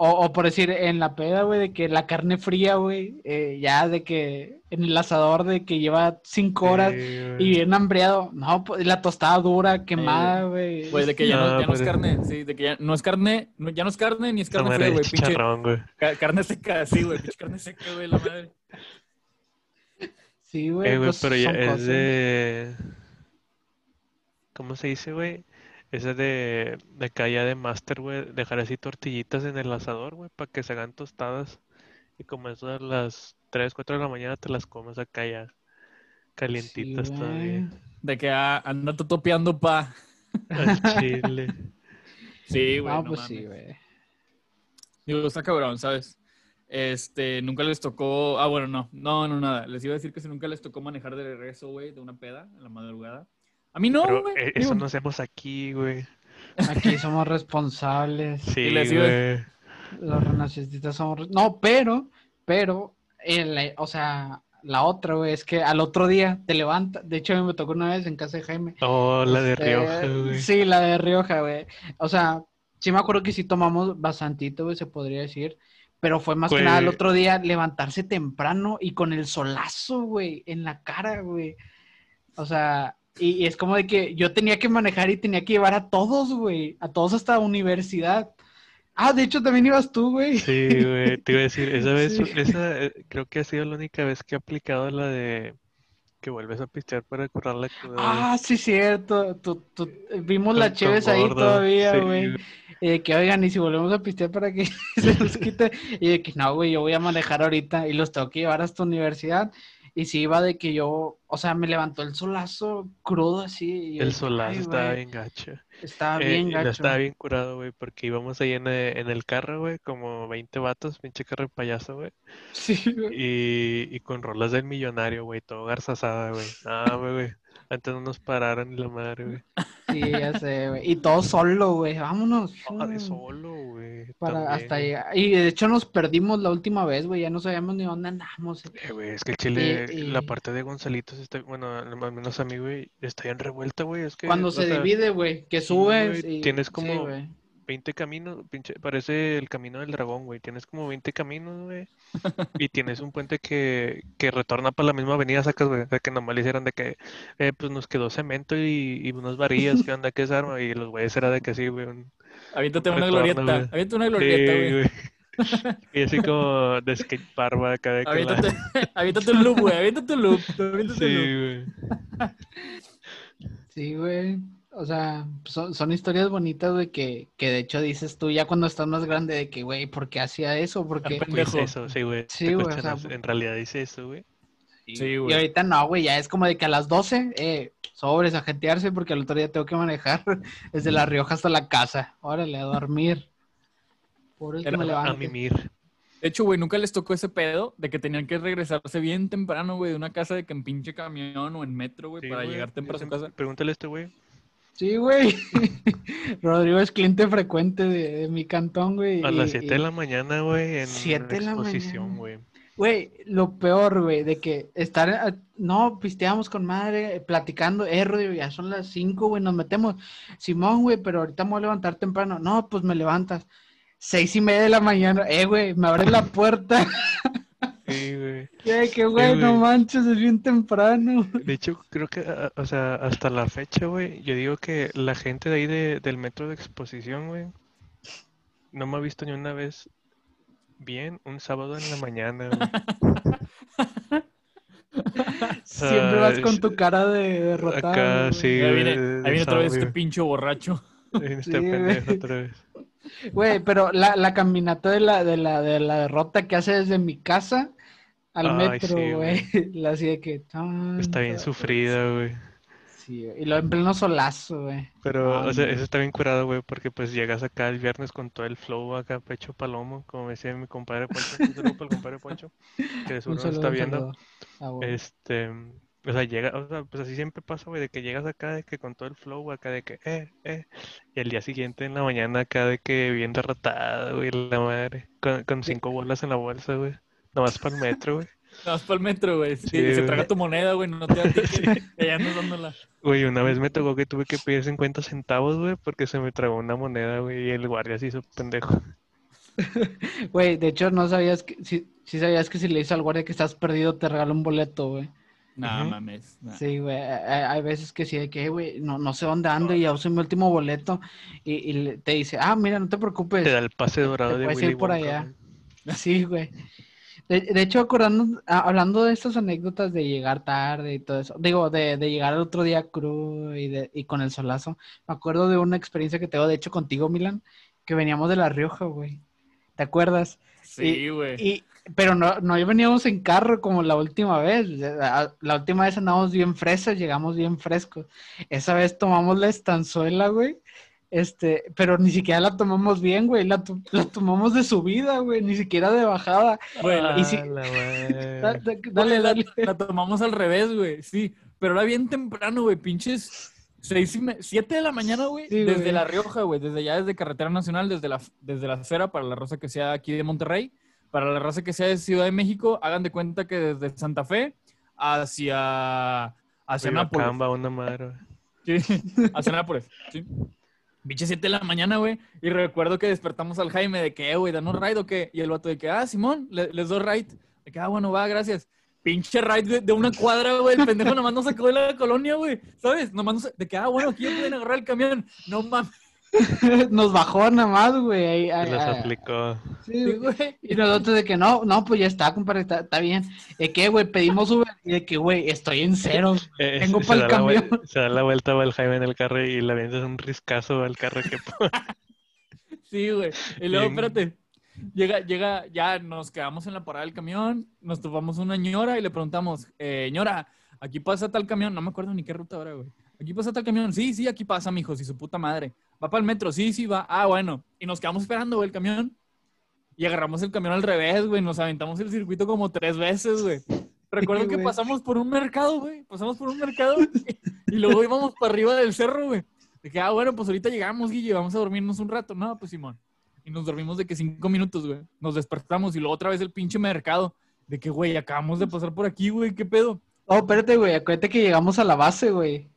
O, o por decir, en la peda, güey, de que la carne fría, güey, eh, ya de que en el asador de que lleva cinco horas Sí, y bien hambriado. No, pues la tostada dura, quemada, güey. Güey, de que ya, no, No, ya no es pero- carne, sí, de que ya no es carne, no- ya no es carne ni es carne fría, güey, pinche güey. ca- carne seca, sí, güey, pinche carne seca, güey, la madre. Sí, güey, Eh, güey, pues pero ya son es cosas. de... ¿cómo se dice, güey? Esa de, de ya de Master, güey, dejar así tortillitas en el asador, güey, para que se hagan tostadas. Y como eso a las 3, 4 de la mañana te las comes acá ya calientitas Sí, todavía. De que ah, anda topeando pa. Al chile. Sí, güey. No, no pues sí, mames. güey. Digo, está cabrón, ¿sabes? Este, nunca les tocó. Ah, bueno, no, no, no, nada. Les iba a decir que si nunca les tocó manejar de regreso, güey, de una peda en la madrugada. A mí no, Pero güey. eh, Digo, eso no hacemos aquí, güey. Aquí somos responsables. Sí, les iba- güey. Los renacentistas somos... No, pero, pero, el- o sea, la otra, güey, es que al otro día te levanta. De hecho, a mí me tocó una vez en casa de Jaime. Oh, la de Este, Rioja, güey. Sí, la de Rioja, güey. O sea, sí me acuerdo que sí tomamos bastantito, güey, se podría decir. Pero fue más que nada el Güey. otro día levantarse temprano y con el solazo, güey, en la cara, güey. O sea, y, es como de que yo tenía que manejar y tenía que llevar a todos, güey, a todos hasta la universidad. Ah, de hecho también ibas tú, güey. Sí, güey, te iba a decir, esa vez, Sí. esa eh, creo que ha sido la única vez que he aplicado la de que vuelves a pistear para curar la cruda. Ah, sí, cierto. Tú- tú- vimos Con- las cheves ahí gordo, todavía, sí, güey. Y de que, oigan, y si volvemos a pistear para que se nos quite. Y de que, no, güey, yo voy a manejar ahorita y los tengo que llevar hasta universidad. Y sí iba de que yo, o sea, me levantó el solazo crudo así. y El solazo "Ay, estaba bien gacho. Estaba Eh, bien la gacho. estaba bien curado, güey, porque íbamos ahí en, eh, en el carro, güey, como 20 vatos, pinche carro de payaso, güey. Sí, güey. Y, y con rolas del millonario, güey, todo garzazada, güey. Ah, güey, güey. Antes no nos pararon ni la madre, güey. Sí, ya sé, güey. Y todo solo, güey. Vámonos. Ah, de solo, güey. Para también, hasta llegar. Y de hecho nos perdimos la última vez, güey. Ya no sabíamos ni dónde andamos. Eh, güey, es que el Chile, Y- la parte de Gonzalitos está, bueno, al menos a mí, güey, está bien revuelta, güey. Es que, Cuando se sea, divide, güey, que sí, subes y... tienes sí, como- güey. 20 caminos, pinche, parece el camino del dragón, güey. Tienes como 20 caminos, güey. Y tienes un puente que, que retorna para la misma avenida, sacas, güey. O sea, que nomás le hicieron de que, eh, pues nos quedó cemento y, y unas varillas, ¿qué onda? ¿Qué es arma? Y los güeyes era de que sí, güey. un- Aviéntate una retorno, glorieta. güey. Aviéntate una glorieta, Sí, güey. güey. Y así como de skate park, güey, acá de que la- Aviéntate, un loop, güey. Aviéntate un loop. Aviéntate un loop. Sí, güey. Sí, güey. O sea, son, son historias bonitas, güey, que, que de hecho dices tú ya cuando estás más grande de que, güey, ¿por qué hacía eso? Porque... Pues pendejo. eso, sí, güey. Sí, güey, o sea, cuestionas, en realidad dice eso, güey. Sí, Y güey. ahorita no, güey, ya es como de que a las 12, eh, sobres a jetearse porque al otro día tengo que manejar desde La Rioja hasta la casa. Órale, a dormir. Por el que Era me A mimir. De hecho, güey, nunca les tocó ese pedo de que tenían que regresarse bien temprano, güey, de una casa de que en pinche camión o en metro, güey, Sí, para güey, llegar temprano a su casa. Pregúntale a este güey. Sí, güey. Rodrigo es cliente frecuente de, de mi cantón, güey. A y- las 7 de la mañana, güey, en Siete de la exposición, mañana. güey. Güey, lo peor, güey, de que estar, a- no, pisteamos con madre, eh, platicando, eh, Rodrigo, ya son las 5, güey, nos metemos. Simón, güey, pero ahorita me voy a levantar temprano. No, pues me levantas. Seis y media de la mañana, eh, güey, me abres la puerta. Sí, güey. Eh, que, güey, no manches, es bien temprano. De hecho, creo que, a- o sea, hasta la fecha, güey, yo digo que la gente de ahí de, del metro de exposición, güey, no me ha visto ni una vez bien un sábado en la mañana, güey. Siempre vas con tu cara de derrotado. Acá, sí, ahí güey, viene, ahí viene otra vez este güey. pinche borracho. Ahí viene este Sí, pendejo otra vez. Güey, pero la, la caminata de la, de la, de la derrota que hace desde mi casa al Ay, metro, sí, güey. La así de que. Está bien sufrida, güey. Sí, güey, y lo en pleno solazo, güey. Pero, Ay, o sea, eso está bien curado, güey, porque pues llegas acá el viernes con todo el flow acá, pecho palomo, como decía mi compadre Poncho. Un saludo para el compadre Poncho, que de seguro nos está viendo. Ah. Este, o sea, llega, o sea, pues así siempre pasa, güey, de que llegas acá de que con todo el flow acá de que, eh, eh, y al día siguiente en la mañana acá de que bien derrotada, güey, la madre, con, con cinco bolas en la bolsa, güey, nomás para el metro, güey. Vas para el metro, güey. Sí, Sí, se traga tu moneda, güey, no te da ticket. Ya andas dándola. Güey, una vez me tocó que tuve que pedir 50 centavos, güey, porque se me tragó una moneda, güey, y el guardia se hizo pendejo. Güey, de hecho, no sabías que. Sí, sí sabías que si le dices al guardia que estás perdido, te regala un boleto, güey. No Ujú. mames. Sí, güey. Hay, hay veces que sí, de que, "Eh, güey, no, no sé dónde ando y ya usé mi último boleto. Y, te dice, ah, mira, no te preocupes. Te da el pase dorado te de Willy ir por Wonka, allá. güey. Sí, güey. De, de hecho, acordando, a- hablando de estas anécdotas de llegar tarde y todo eso, digo, de, de llegar al otro día crudo y, de, y con el solazo, me acuerdo de una experiencia que tengo, de hecho, contigo, Milan, que veníamos de La Rioja, güey. ¿Te acuerdas? Sí, güey. Y, pero no, no veníamos en carro como la última vez. La, la última vez andábamos bien fresas, llegamos bien frescos. Esa vez tomamos la estanzuela, güey. Este, pero ni siquiera la tomamos bien, güey. La, to- la tomamos de subida, güey. Ni siquiera de bajada. La- y si- Dale, la, dale. la tomamos al revés, güey. Sí, pero era bien temprano, güey. Pinches seis y me- siete de la mañana, güey. Sí, desde güey. La Rioja, güey. Desde allá, desde Carretera Nacional, desde la, desde la esfera para la raza que sea aquí de Monterrey. Para la raza que sea de Ciudad de México, hagan de cuenta que desde Santa Fe hacia, hacia Nápoles. Coyoacán va una madre. Sí, hacia Nápoles, sí. Pinche 7 de la mañana, güey. Y recuerdo que despertamos al Jaime de que, eh, güey, danos ride o qué. Y el vato de que, ah, Simón, le- les doy ride. De que, ah, bueno, va, gracias. Pinche ride de, una cuadra, güey. El pendejo nomás nos sacó de la colonia, güey. ¿Sabes? Nomás nos, de que, ah, bueno, aquí pueden agarrar el camión. No mames, Nos bajó nada más, güey. ahí- Se las ahí- aplicó. sí, güey. Y nosotros de que no, no, pues ya está, compadre, está, está bien. De que, güey, pedimos Uber y de que, güey, estoy en cero. Eh, Tengo la vuel- camión. Se da la vuelta, va el Jaime en el carro y le avientas un riscazo al carro que Sí, güey. Y luego, Bien. espérate. Llega, llega, ya nos quedamos en la parada del camión, nos topamos una ñora y le preguntamos, eh, ñora, aquí pasa tal camión, no me acuerdo ni qué ruta ahora, güey. Aquí pasa tal camión, sí, sí, aquí pasa, mijos, y su puta madre. Va para el metro, sí, sí, va. Ah, bueno. Y nos quedamos esperando, güey, el camión. Y agarramos el camión al revés, güey. Nos aventamos el circuito como tres veces, güey. Recuerdo que güey. pasamos por un mercado, güey. Pasamos por un mercado y luego íbamos para arriba del cerro, güey. De que, ah, bueno, pues ahorita llegamos, Guille, vamos a dormirnos un rato. No, pues Simón. Y nos dormimos de que cinco minutos, güey. Nos despertamos y luego otra vez el pinche mercado. De que, güey, acabamos de pasar por aquí, güey, ¿qué pedo? Oh, espérate, güey, acuérdate que llegamos a la base, güey.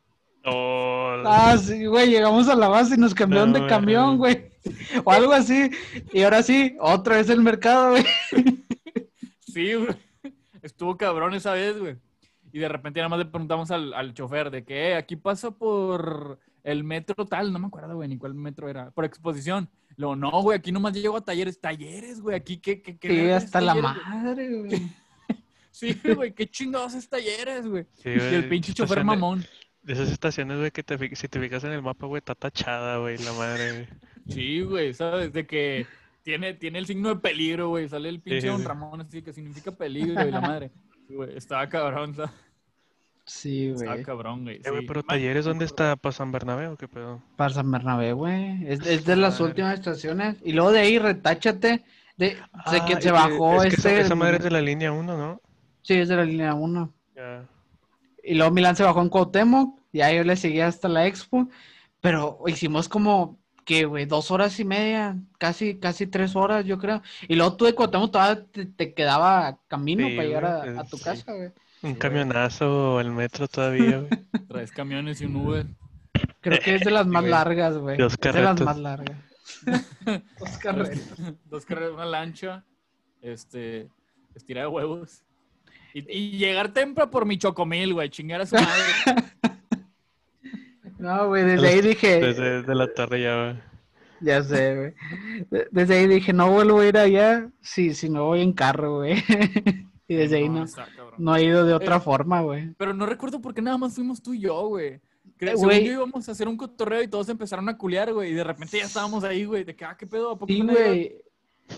Oh, Ah, sí, güey, llegamos a la base y nos cambiaron No, de camión, güey. O algo así. Y ahora sí, otra vez el mercado, güey. Sí, güey. Estuvo cabrón esa vez, güey. Y de repente nada más le preguntamos al, al chofer de que, eh, aquí pasa por el metro tal, no me acuerdo, güey, ni cuál metro era, por exposición. Luego, no, güey, aquí nomás llego a talleres. Talleres, güey, aquí, ¿qué, qué, qué Sí, hasta la talleres, madre, güey. Sí, güey, qué chingados es talleres, güey. sí, Y el pinche chofer mamón. De esas estaciones, güey, que te, si te fijas en el mapa, güey, está tachada, güey, la madre, güey. Sí, güey, ¿sabes? De que tiene, tiene el signo de peligro, güey. Sale el pinche Sí, Don sí. Ramón, así que significa peligro, y la madre. Sí, güey, estaba cabrón, ¿sabes? Sí, Estaba güey. cabrón, güey. Eh, güey, sí. pero Ma- Talleres, ¿dónde está? ¿Para San Bernabé o qué pedo? Para San Bernabé, güey. Es, es de las Madre. últimas estaciones. Y luego de ahí, retáchate. De, de que Ah, se eh, bajó es que esa, este. esa madre es de la línea 1, ¿no? Sí, es de la línea 1. Ya. Y luego Milán se bajó en Cuauhtémoc. Y ahí yo le seguía hasta la expo. Pero hicimos como, que, güey, dos horas y media. Casi, casi tres horas, yo creo. Y luego tú de Cuauhtémoc todavía te, te quedaba camino Sí, para llegar a, tu sí. casa, güey. Un camionazo, el metro todavía, güey. Traes camiones y un Uber. Creo que es de las más largas, güey. Dos Es de las carretas. más largas. Dos carretas. Dos carreras, una lancha, este, estira de huevos. Y, y llegar temprano por mi chocomil, güey, chingar a su madre. No, güey, desde ahí dije, Desde de la tarde ya, güey. ya sé, güey. De- Desde ahí dije, no vuelvo a ir allá si, si no voy en carro, güey. Y desde ahí no, está no he ido de otra Eh, forma, güey. Pero no recuerdo por qué nada más fuimos tú y yo, güey. Cre- Eh, según güey. yo íbamos a hacer un cotorreo y todos empezaron a culiar, güey. Y de repente ya estábamos ahí, güey. De que, ah, qué pedo, ¿a poco Sí, güey.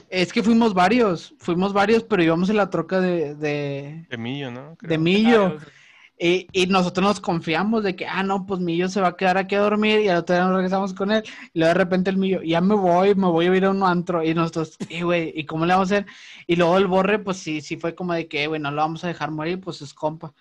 Es que fuimos varios, fuimos varios, pero íbamos en la troca de, de, De Millo, ¿no? Creo. de Millo. Ah, Y, y nosotros nos confiamos de que, ah, no, pues Millo se va a quedar aquí a dormir y al otro día nos regresamos con él. Y luego de repente el Millo, ya me voy, me voy a ir a un antro. Y nosotros, sí, güey, ¿y cómo le vamos a hacer? Y luego el Borre, pues sí, sí fue como de que, güey, no lo vamos a dejar morir, pues es compa.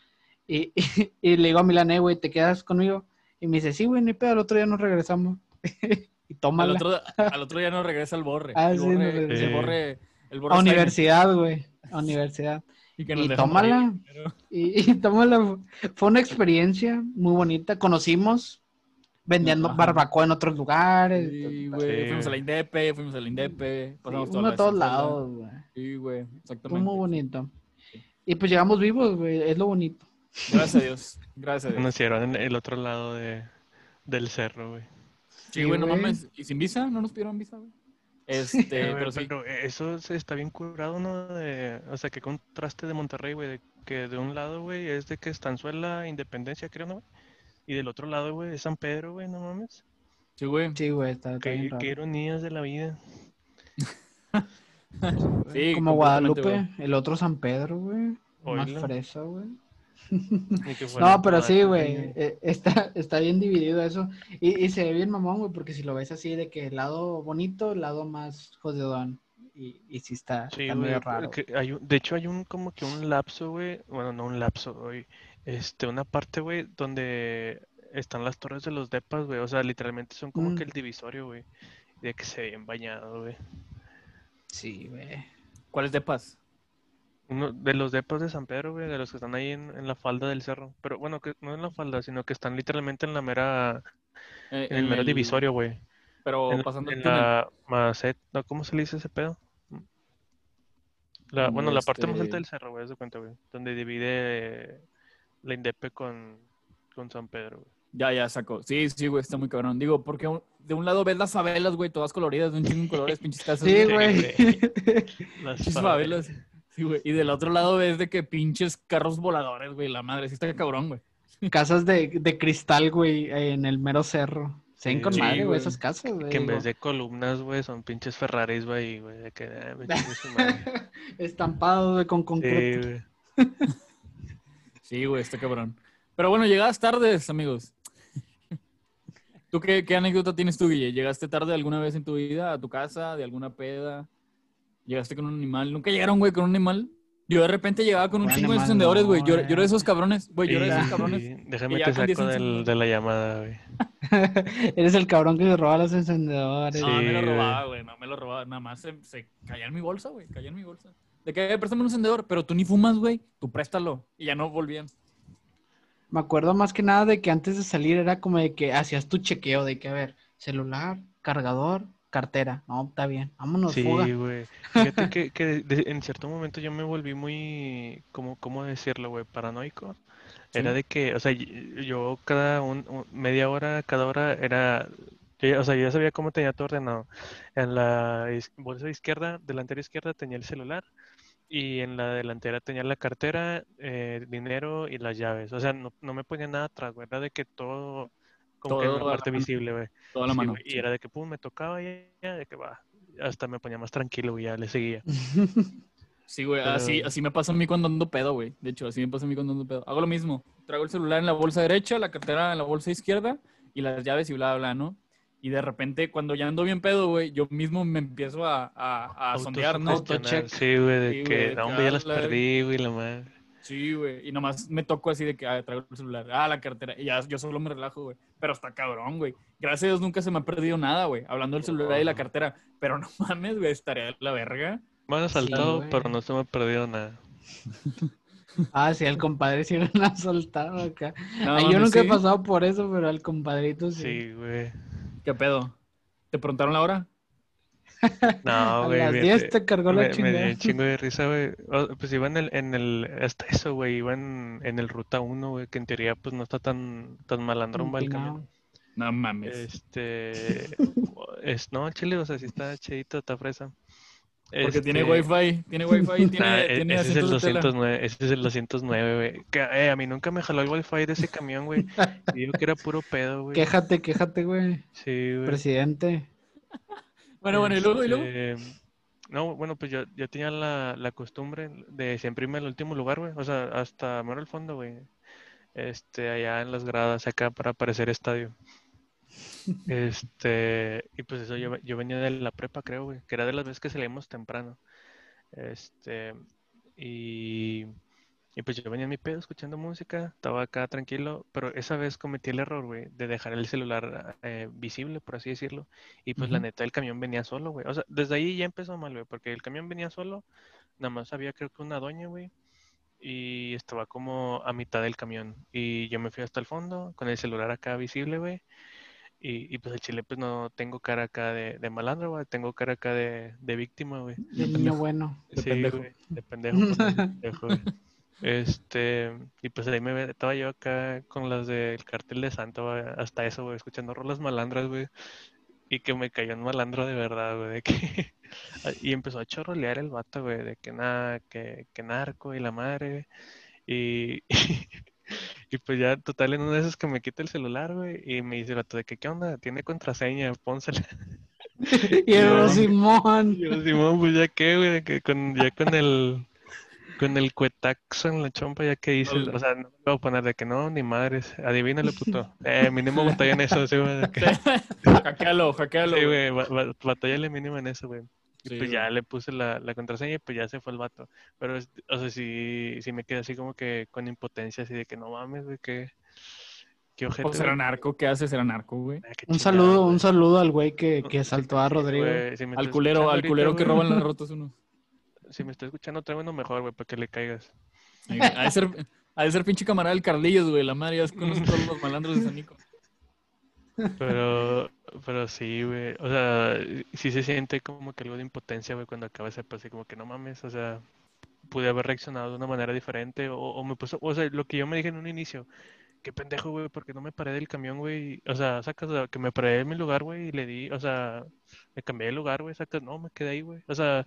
Y, y, y le digo a Milané, güey, ¿te quedas conmigo? Y me dice, sí, güey, ni pedo, al otro día nos regresamos. y Al otro, al otro día no regresa el borre. Ah, el, sí, borre no el borre, el borre A universidad, güey, a universidad. Y, que nos Y tómala. morir, pero- Y, y tómala. Fue una experiencia muy bonita. Conocimos vendiendo Ajá. barbacoa en otros lugares. Sí, güey. Sí. Fuimos a la Indepe, fuimos a la Indepe. Sí, uno a todos lados, güey. Sí, güey. Fue Exactamente. muy bonito. Y pues llegamos vivos, güey. Es lo bonito. Gracias a Dios. Gracias a Dios. Nos hicieron en el otro lado de, del cerro, güey. Sí, güey, no mames. ¿Y sin visa? ¿No nos pidieron visa, güey? Este, pero sí. pero eso se está bien curado, ¿no? De- o sea, que contraste de Monterrey, güey, de que de un lado, güey, es de que Estanzuela, Independencia, creo, ¿no? güey? Y del otro lado, güey, es San Pedro, güey, no mames. Sí, güey. Sí, güey, está, está bien Qué, raro. qué ironías de la vida. Sí, Como Guadalupe, el otro San Pedro, güey. Más fresa, güey. No, pero sí, güey. eh, Está, está bien dividido eso. Y, y se ve bien mamón, güey, porque si lo ves así de que el lado bonito, el lado más jodedón. Y, y sí está, Sí, está güey. medio raro. que hay un- de hecho, hay un como que un lapso, güey. Bueno, no un lapso, güey. Este, una parte, güey, donde están las torres de los depas, güey. O sea, literalmente son como Mm. que el divisorio, güey. De que se ven bañados, güey. Sí, güey. ¿Cuál es de paz? Uno de los depas de San Pedro, güey, de los que están ahí en, en la falda del cerro. Pero bueno, que no en la falda, sino que están literalmente en la mera, Eh, en el mero divisorio, güey. Pero En, pasando el en túnel. la maceta, ¿cómo se le dice ese pedo? La, bueno, la parte más alta Este- del cerro, güey, haz de cuenta, güey. Donde divide la Indepe con, con San Pedro, güey. Ya, ya sacó. Sí, sí, güey, está muy cabrón. Digo, porque un- de un lado ves las favelas, güey, todas coloridas, de un chingo de colores, pinches casas. Sí, güey. Las favelas. Sí, güey. Y del otro lado ves de que pinches carros voladores, güey. La madre, sí está cabrón, güey. Casas de, de cristal, güey, en el mero cerro. Se ven Sí, con sí, madre, güey, esas casas, güey. Que en vez de columnas, güey, son pinches Ferraris, güey, güey, de que, ah, me su madre. Estampados, güey, con Sí, concreto. güey. Sí, güey, está cabrón. Pero bueno, llegadas tardes, amigos. ¿Tú qué, qué anécdota tienes tú, Guille? ¿Llegaste tarde alguna vez en tu vida a tu casa, de alguna peda? ¿Llegaste con un animal? ¿Nunca llegaron, güey, con un animal? Yo de repente llegaba con un chingo de encendedores, güey. no, Yo, yo era de esos cabrones, güey. Yo era de esos Sí, cabrones. sí. Déjame te con 10 saco del- de la llamada, güey. Eres el cabrón que se roba los encendedores. No, me lo Sí, robaba, güey. No me lo robaba. Nada más se, se caía en mi bolsa, güey. Caía en mi bolsa. De que, "Eh, préstame un encendedor, pero tú ni fumas, güey. Tú préstalo. Y ya no volvían. Me acuerdo más que nada de que antes de salir era como de que hacías tu chequeo de que, a ver, celular, cargador, cartera. No, está bien. Vámonos, Sí, güey. Fíjate que, que de- en cierto momento yo me volví muy, ¿cómo, cómo decirlo, güey? Paranoico. Era de que, o sea, yo cada un, un- media hora, cada hora era, yo o sea, yo ya sabía cómo tenía todo ordenado. En la bolsa izquierda, delantera izquierda tenía el celular y en la delantera tenía la cartera, eh, dinero y las llaves. O sea, no, no me ponía nada atrás, güey. Era de que todo, como que Todo la a la parte visible, güey. Toda la Sí, mano. Y era de que, pum, me tocaba y ya, de que va. Hasta me ponía más tranquilo, güey, ya le seguía. Sí, güey, Pero- así, así me pasa a mí cuando ando pedo, güey. De hecho, así me pasa a mí cuando ando pedo. Hago lo mismo. Traigo el celular en la bolsa derecha, la cartera en la bolsa izquierda y las llaves y bla, bla, ¿no? Y de repente, cuando ya ando bien pedo, güey, yo mismo me empiezo a, a, a sondear, ¿no? Sí, güey, de Sí, que, no, hombre, ya las perdí, güey, la madre. Sí, güey. Y nomás me toco así de que ah, traigo el celular. Ah, la cartera. Y ya yo solo me relajo, güey. Pero está cabrón, güey. Gracias a Dios nunca se me ha perdido nada, güey. Hablando del celular y la cartera. Pero no mames, güey. Estaría de la verga. Me han asaltado, pero no se me ha perdido nada. Ah, sí, al compadre sí lo han asaltado acá. No, Ay, yo nunca he pasado por eso, pero al compadrito sí. Sí, güey. ¿Qué pedo? ¿Te preguntaron la hora? No, a güey. las fíjate, 10 te cargó la me, me dio chingada. un chingo de risa, güey. Pues iba en el, en el, hasta eso, güey, iba en, en el ruta 1, güey, que en teoría, pues no está tan, tan malandrón, va el camión. No mames. Este, es, no, chile, o sea, sí está chidito, está fresa. Porque tiene Este, wifi. Tiene wifi tiene, Nah, e- tiene ese es el asientos de tela. 209, ese es el 209, güey. Que, eh, a mí nunca me jaló el wifi de ese camión, güey. Y digo que era puro pedo, güey. Quéjate, quéjate, güey. Sí, güey. Presidente. Bueno, bueno, y luego, y luego. Este, No, bueno, pues yo, yo tenía la, la costumbre de siempre irme al último lugar, güey. O sea, hasta mero al fondo, güey. Este, allá en las gradas, acá para aparecer estadio. Este, y pues eso, yo, yo venía de la prepa, creo, güey, que era de las veces que salíamos temprano. Este, y, y pues yo venía en mi pedo escuchando música, estaba acá tranquilo, pero esa vez cometí el error, güey, de dejar el celular eh, visible, por así decirlo. Y pues la neta, el camión venía solo, güey. O sea, desde ahí ya empezó mal, güey, porque el camión venía solo, nada más había creo que una doña, güey, y estaba como a mitad del camión. Y yo me fui hasta el fondo con el celular acá visible, güey. Y, y pues el chile, pues no tengo cara acá de, de malandro, güey, tengo cara acá de, de víctima, güey. De niño bueno. De Sí, pendejo. güey, de pendejo, pues, de pendejo, güey. Este, y pues ahí me ve- estaba yo acá con las del cartel de güey, hasta eso, güey, escuchando rolas malandras, güey. y que me cayó un malandro de verdad, güey, de que... y empezó a chorrolear el vato, güey, de que nada, que, que narco y la madre, y... Y pues ya, total, en una de esas que me quita el celular, güey, y me dice el vato de que, ¿qué onda? Tiene contraseña, pónsela. Y el Simón. Y yo, Simón, pues ya qué, güey, de que con, ya con el, con el cuetaxo en la chompa, ya que dices, Órale. o sea, no me voy a poner de que no, ni madres, adivínale, puto. Eh, mínimo batalla en eso, sí, güey, que, hackealo, hackealo. sí, güey. güey, ba- ba- batállale mínimo en eso, güey. Y Sí, pues güey. ya le puse la, la contraseña y pues ya se fue el vato. Pero, o sea, sí, sí me quedé así como que con impotencia, así de que no mames, güey, que, qué ojete, era güey. narco, ¿qué haces? Era narco, güey. Ah, Un saludo, güey. un saludo al güey que, que asaltó a sí, Rodrigo. güey, si Al culero, al ahorita, culero que güey, roban las rotas unos. Si me está escuchando, tráeme uno mejor, güey, para que le caigas. Ha de ser, ha de ser pinche camarada del Carlillos, güey. La madre ya todos los malandros de San Nico. Pero, pero sí, güey. O sea, sí se siente como que algo de impotencia, güey, cuando acaba ese así como que no mames, o sea, pude haber reaccionado de una manera diferente o, o me puso, o sea, lo que yo me dije en un inicio, qué pendejo, güey, porque no me paré del camión, güey. O sea, sacas, o sea, que me paré en mi lugar, güey, y le di, o sea, me cambié de lugar, güey, sacas, no, me quedé ahí, güey. O sea,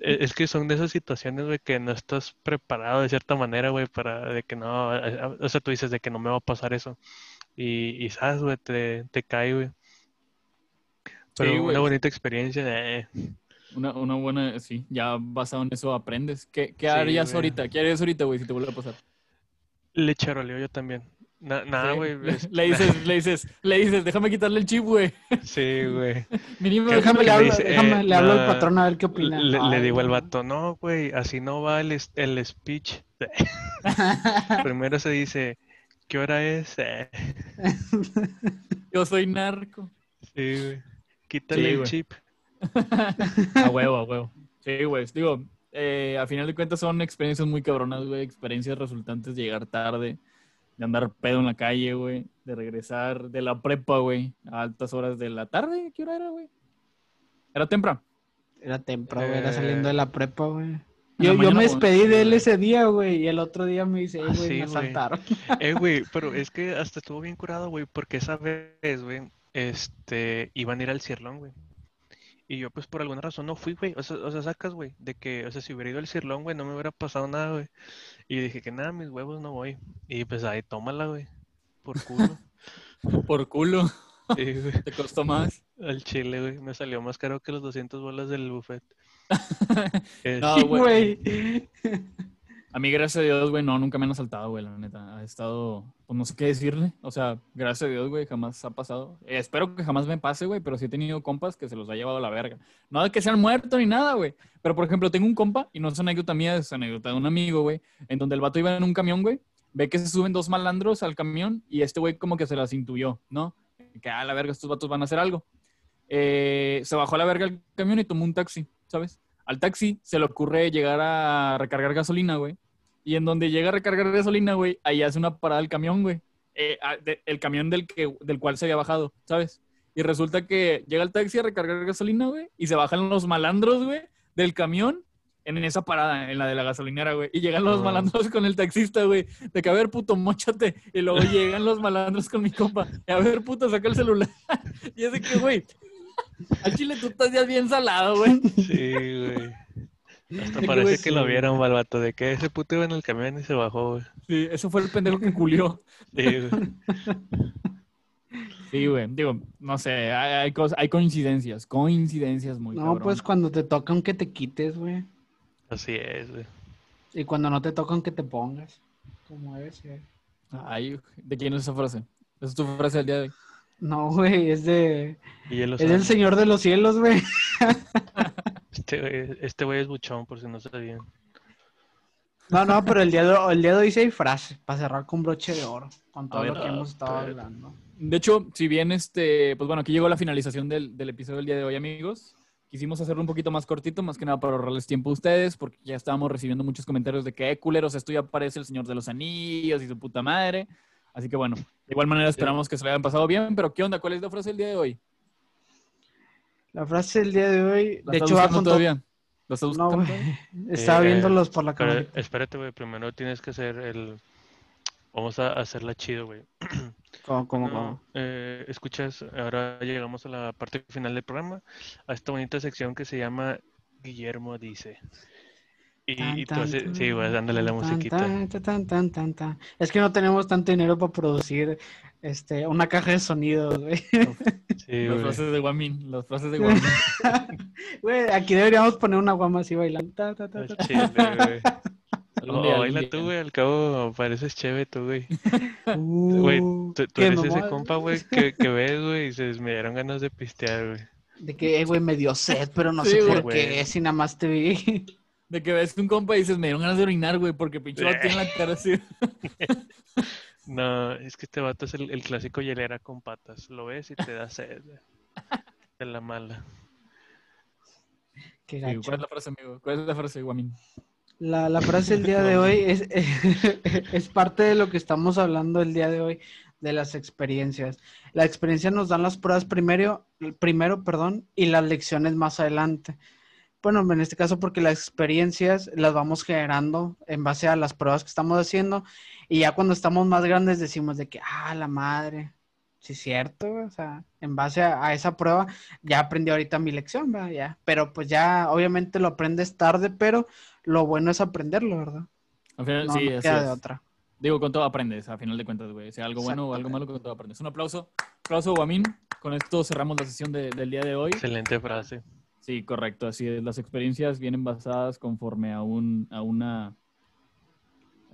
es que son de esas situaciones, güey, que no estás preparado de cierta manera, güey, para de que no, a- a- o sea, tú dices de que no me va a pasar eso. Y, y sabes, güey, te, te cae, güey. Pero güey. una bonita experiencia, eh. Una, una buena, sí, ya basado en eso aprendes. ¿Qué, qué Sí, harías ahorita? ¿Qué harías ahorita, güey, si te vuelve a pasar? Le charoleo yo también. Na- nada, güey. Le, es- le dices, le dices, le dices, déjame quitarle el chip, güey. Sí, güey. Mínimo, ¿Qué- Déjame, le le hablo, dice, déjame, eh, le hablo al patrón a ver qué opina. Le, le Ay, digo al vato, no, güey, así no va el, el speech. Primero se dice, ¿qué hora es? Eh, Yo soy narco. Sí, güey. Quítale Sí, el güey. chip. A huevo, a huevo. Sí, güey. Digo, eh, a final de cuentas son experiencias muy cabronas, güey. Experiencias resultantes de llegar tarde, de andar pedo en la calle, güey. De regresar de la prepa, güey, a altas horas de la tarde. ¿Qué hora era, güey? Era temprano. Era temprano, güey, era saliendo de la prepa, güey. Yo, yo me despedí de él ese día, güey, y el otro día me dice, "Ey, Ah, güey, sí, me güey. asaltaron. Eh, güey, pero es que hasta estuvo bien curado, güey, porque esa vez, güey, este, iban a ir al Cirlón, güey. Y yo, pues, por alguna razón no fui, güey. O sea, o sea, sacas, güey, de que, o sea, si hubiera ido al Cirlón, güey, no me hubiera pasado nada, güey. Y dije que nada, mis huevos no voy. Y pues ahí, tómala, güey. Por culo. Por culo. Sí, güey. Te costó más. Al chile, güey. Me salió más caro que los 200 bolas del buffet. No, Sí, güey. A mí, gracias a Dios, güey, no, nunca me han asaltado, güey, la neta. Ha estado, pues no sé qué decirle. O sea, gracias a Dios, güey, jamás ha pasado. Eh, espero que jamás me pase, güey, pero sí he tenido compas que se los ha llevado a la verga. No de que sean muertos ni nada, güey. Pero, por ejemplo, tengo un compa, y no es anécdota mía, es anécdota de un amigo, güey, en donde el vato iba en un camión, güey, ve que se suben dos malandros al camión y este güey como que se las intuyó, ¿no? Que a la verga, estos vatos van a hacer algo. Eh, se bajó a la verga el camión y tomó un taxi, ¿sabes? Al taxi se le ocurre llegar a recargar gasolina, güey. Y en donde llega a recargar gasolina, güey, ahí hace una parada el camión, güey. Eh, ah, de- el camión del, que, del cual se había bajado, ¿sabes? Y resulta que llega el taxi a recargar gasolina, güey, y se bajan los malandros, güey, del camión en esa parada, en la de la gasolinera, güey. Y llegan los malandros con el taxista, güey. De que, a ver, puto, mochate. Y luego llegan los malandros con mi compa. Y, a ver, puto, saca el celular. y es de que, güey, al chile tú estás ya bien salado, güey. Sí, güey. Hasta que, parece que lo vieron, balbato, de que ese puto iba en el camión y se bajó, güey. Sí, eso fue el pendejo que culió. Sí, güey. Sí, güey. Digo, no sé, hay, hay, coincidencias, coincidencias muy No, cabrón. pues cuando te tocan que te quites, güey. Así es, güey. Y cuando no te tocan que te pongas. Como debe ser. Ay, ¿de quién es esa frase? Esa es tu frase del día de hoy. No, güey, es de... Y Es sabe. del Señor de los Cielos, güey. Este güey, este güey es buchón, por si no sabían. No, no, pero el día de, el día de hoy sí hay frase para cerrar con broche de oro. Con todo ver, lo que hemos estado pero- hablando. De hecho, si bien este, pues bueno, aquí llegó la finalización del, del episodio del día de hoy, amigos. Quisimos hacerlo un poquito más cortito, más que nada para ahorrarles tiempo a ustedes, porque ya estábamos recibiendo muchos comentarios de que, eh, culeros, esto ya parece el Señor de los Anillos y su puta madre. Así que bueno, de igual manera esperamos que se lo hayan pasado bien, pero ¿qué onda? ¿Cuál es la frase del día de hoy? La frase del día de hoy, ¿La de hecho, va con todavía? ¿La estás No, buscando? güey. Estaba Eh, viéndolos por la cámara. espérate, güey, primero tienes que hacer el... Vamos a hacerla chido, güey. ¿Cómo, cómo, No, cómo? eh, escuchas, ahora llegamos a la parte final del programa, a esta bonita sección que se llama Guillermo dice. Y, Tan, y tú tan, haces- tan, sí, güey, dándole la musiquita. tan, tan, tan, tan, tan, tan. Es que no tenemos tanto dinero para producir este, una caja de sonidos, güey. Sí, güey. frases de Guamin, las frases de Guamin. Güey, aquí deberíamos poner una guama así bailando. Ta, ta, ta, Al ta. chile, güey. O- día, baila día. tú, güey, al cabo pareces chévere tú, güey. Güey, Uh, Tú, tú eres ese compa, güey, que, que ves, güey, y se me dieron ganas de pistear, güey. De que, eh, güey, me dio sed, pero no Sí, sé por güey. qué, si nada más te vi. De que ves un compa y dices, me dieron ganas de orinar, güey, porque pinche vato tiene la cara así. No, es que este vato es el, el clásico hielera con patas. Lo ves y te da sed. De la mala. Qué gacho. ¿Cuál es la frase, amigo? ¿Cuál es la frase, Guamin? La, la frase del día de hoy es, es parte de lo que estamos hablando el día de hoy, de las experiencias. La experiencia nos dan las pruebas primero, primero perdón, y las lecciones más adelante. Bueno, en este caso porque las experiencias las vamos generando en base a las pruebas que estamos haciendo y ya cuando estamos más grandes decimos de que, ah, la madre, sí es cierto, o sea, en base a, a esa prueba ya aprendí ahorita mi lección, ¿verdad? Ya, pero pues ya obviamente lo aprendes tarde, pero lo bueno es aprenderlo, ¿verdad? Al final, No, sí, no así queda de es. otra. Digo, con todo aprendes, a final de cuentas, güey. Sea algo bueno o algo malo, con todo aprendes. Un aplauso. Aplauso, Guamin. Con esto cerramos la sesión de- del día de hoy. Excelente frase. Sí, correcto. Así es. Las experiencias vienen basadas conforme a un, a una,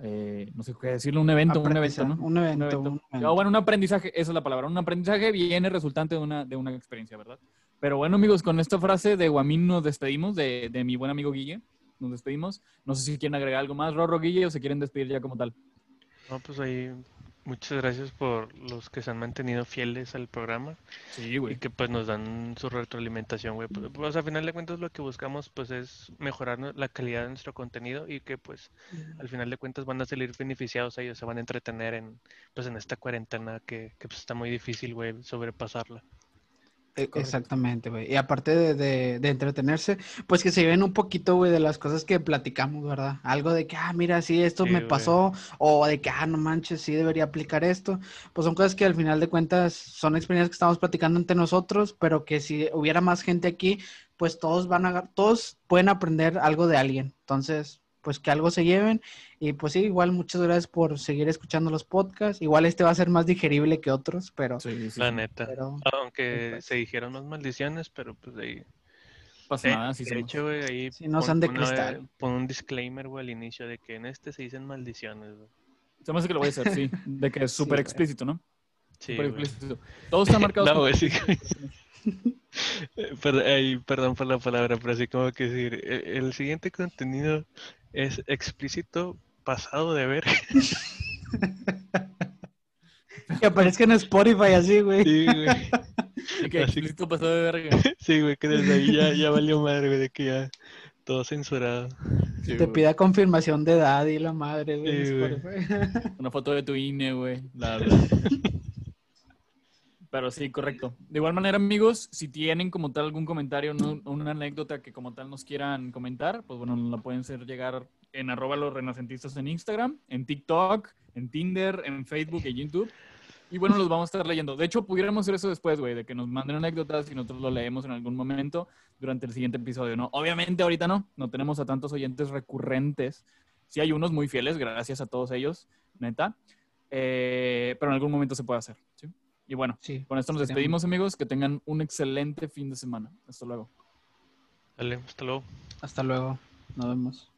eh, no sé qué decirlo, un evento, un evento, ¿no? Un evento, Un evento. un evento. Ah, bueno, un aprendizaje, esa es la palabra. Un aprendizaje viene resultante de una, de una experiencia, ¿verdad? Pero bueno, amigos, con esta frase de Guamín nos despedimos, de, de mi buen amigo Guille. Nos despedimos. No sé si quieren agregar algo más, Rorro, Guille, o se quieren despedir ya como tal. No, pues ahí, muchas gracias por los que se han mantenido fieles al programa Sí, y que pues nos dan su retroalimentación, güey. Pues, pues, a final de cuentas lo que buscamos pues es mejorar la calidad de nuestro contenido y que pues al final de cuentas van a salir beneficiados ellos, se van a entretener en pues en esta cuarentena que, que pues está muy difícil, güey, sobrepasarla. Correcto. Exactamente, güey. Y aparte de, de- de entretenerse, pues que se lleven un poquito, güey, de las cosas que platicamos, ¿verdad? Algo de que, ah, mira, sí, esto Sí, me pasó, o de que, ah, no manches, sí debería aplicar esto. Pues son cosas que al final de cuentas son experiencias que estamos platicando entre nosotros, pero que si hubiera más gente aquí, pues todos van a, todos pueden aprender algo de alguien. Entonces, pues que algo se lleven. Y pues sí, igual muchas gracias por seguir escuchando los podcasts. Igual este va a ser más digerible que otros, pero... Sí, sí, La sí. neta. pero... Aunque pues. se dijeron más maldiciones, pero pues ahí. No pasa Eh, nada, sí de somos. hecho, güey, ahí Sí, no son de una- cristal. pon un disclaimer, güey, al inicio de que en este se dicen maldiciones, güey. Se me hace que lo voy a hacer, sí. De que es súper explícito, ¿no? Sí, Súper explícito. Todos están marcados. No, güey, sí. Eh, ay, perdón por la palabra, pero así como que decir, el, el siguiente contenido es explícito, pasado de ver. Que aparezca en Spotify así, güey. Sí, güey. Y que Así- explícito pasado de verga. Sí, güey, que desde ahí ya, ya valió madre, güey, de que ya todo censurado. Sí, Te güey. pida confirmación de edad y la madre, güey. Sí, güey. Spotify. Una foto de tu INE, güey. bla. Pero sí, correcto. De igual manera, amigos, si tienen como tal algún comentario, no- una anécdota que como tal nos quieran comentar, pues bueno, la pueden hacer llegar en arroba los renacentistas en Instagram, en TikTok, en Tinder, en Facebook y YouTube. Y bueno, los vamos a estar leyendo. De hecho, pudiéramos hacer eso después, güey, de que nos manden anécdotas y nosotros lo leemos en algún momento durante el siguiente episodio, ¿no? Obviamente ahorita no, no tenemos a tantos oyentes recurrentes. Sí hay unos muy fieles, gracias a todos ellos, neta. Eh, pero en algún momento se puede hacer, ¿sí? Y bueno, Sí. con esto nos despedimos, amigos. Que tengan un excelente fin de semana. Hasta luego. Dale, hasta luego. Hasta luego. Nos vemos.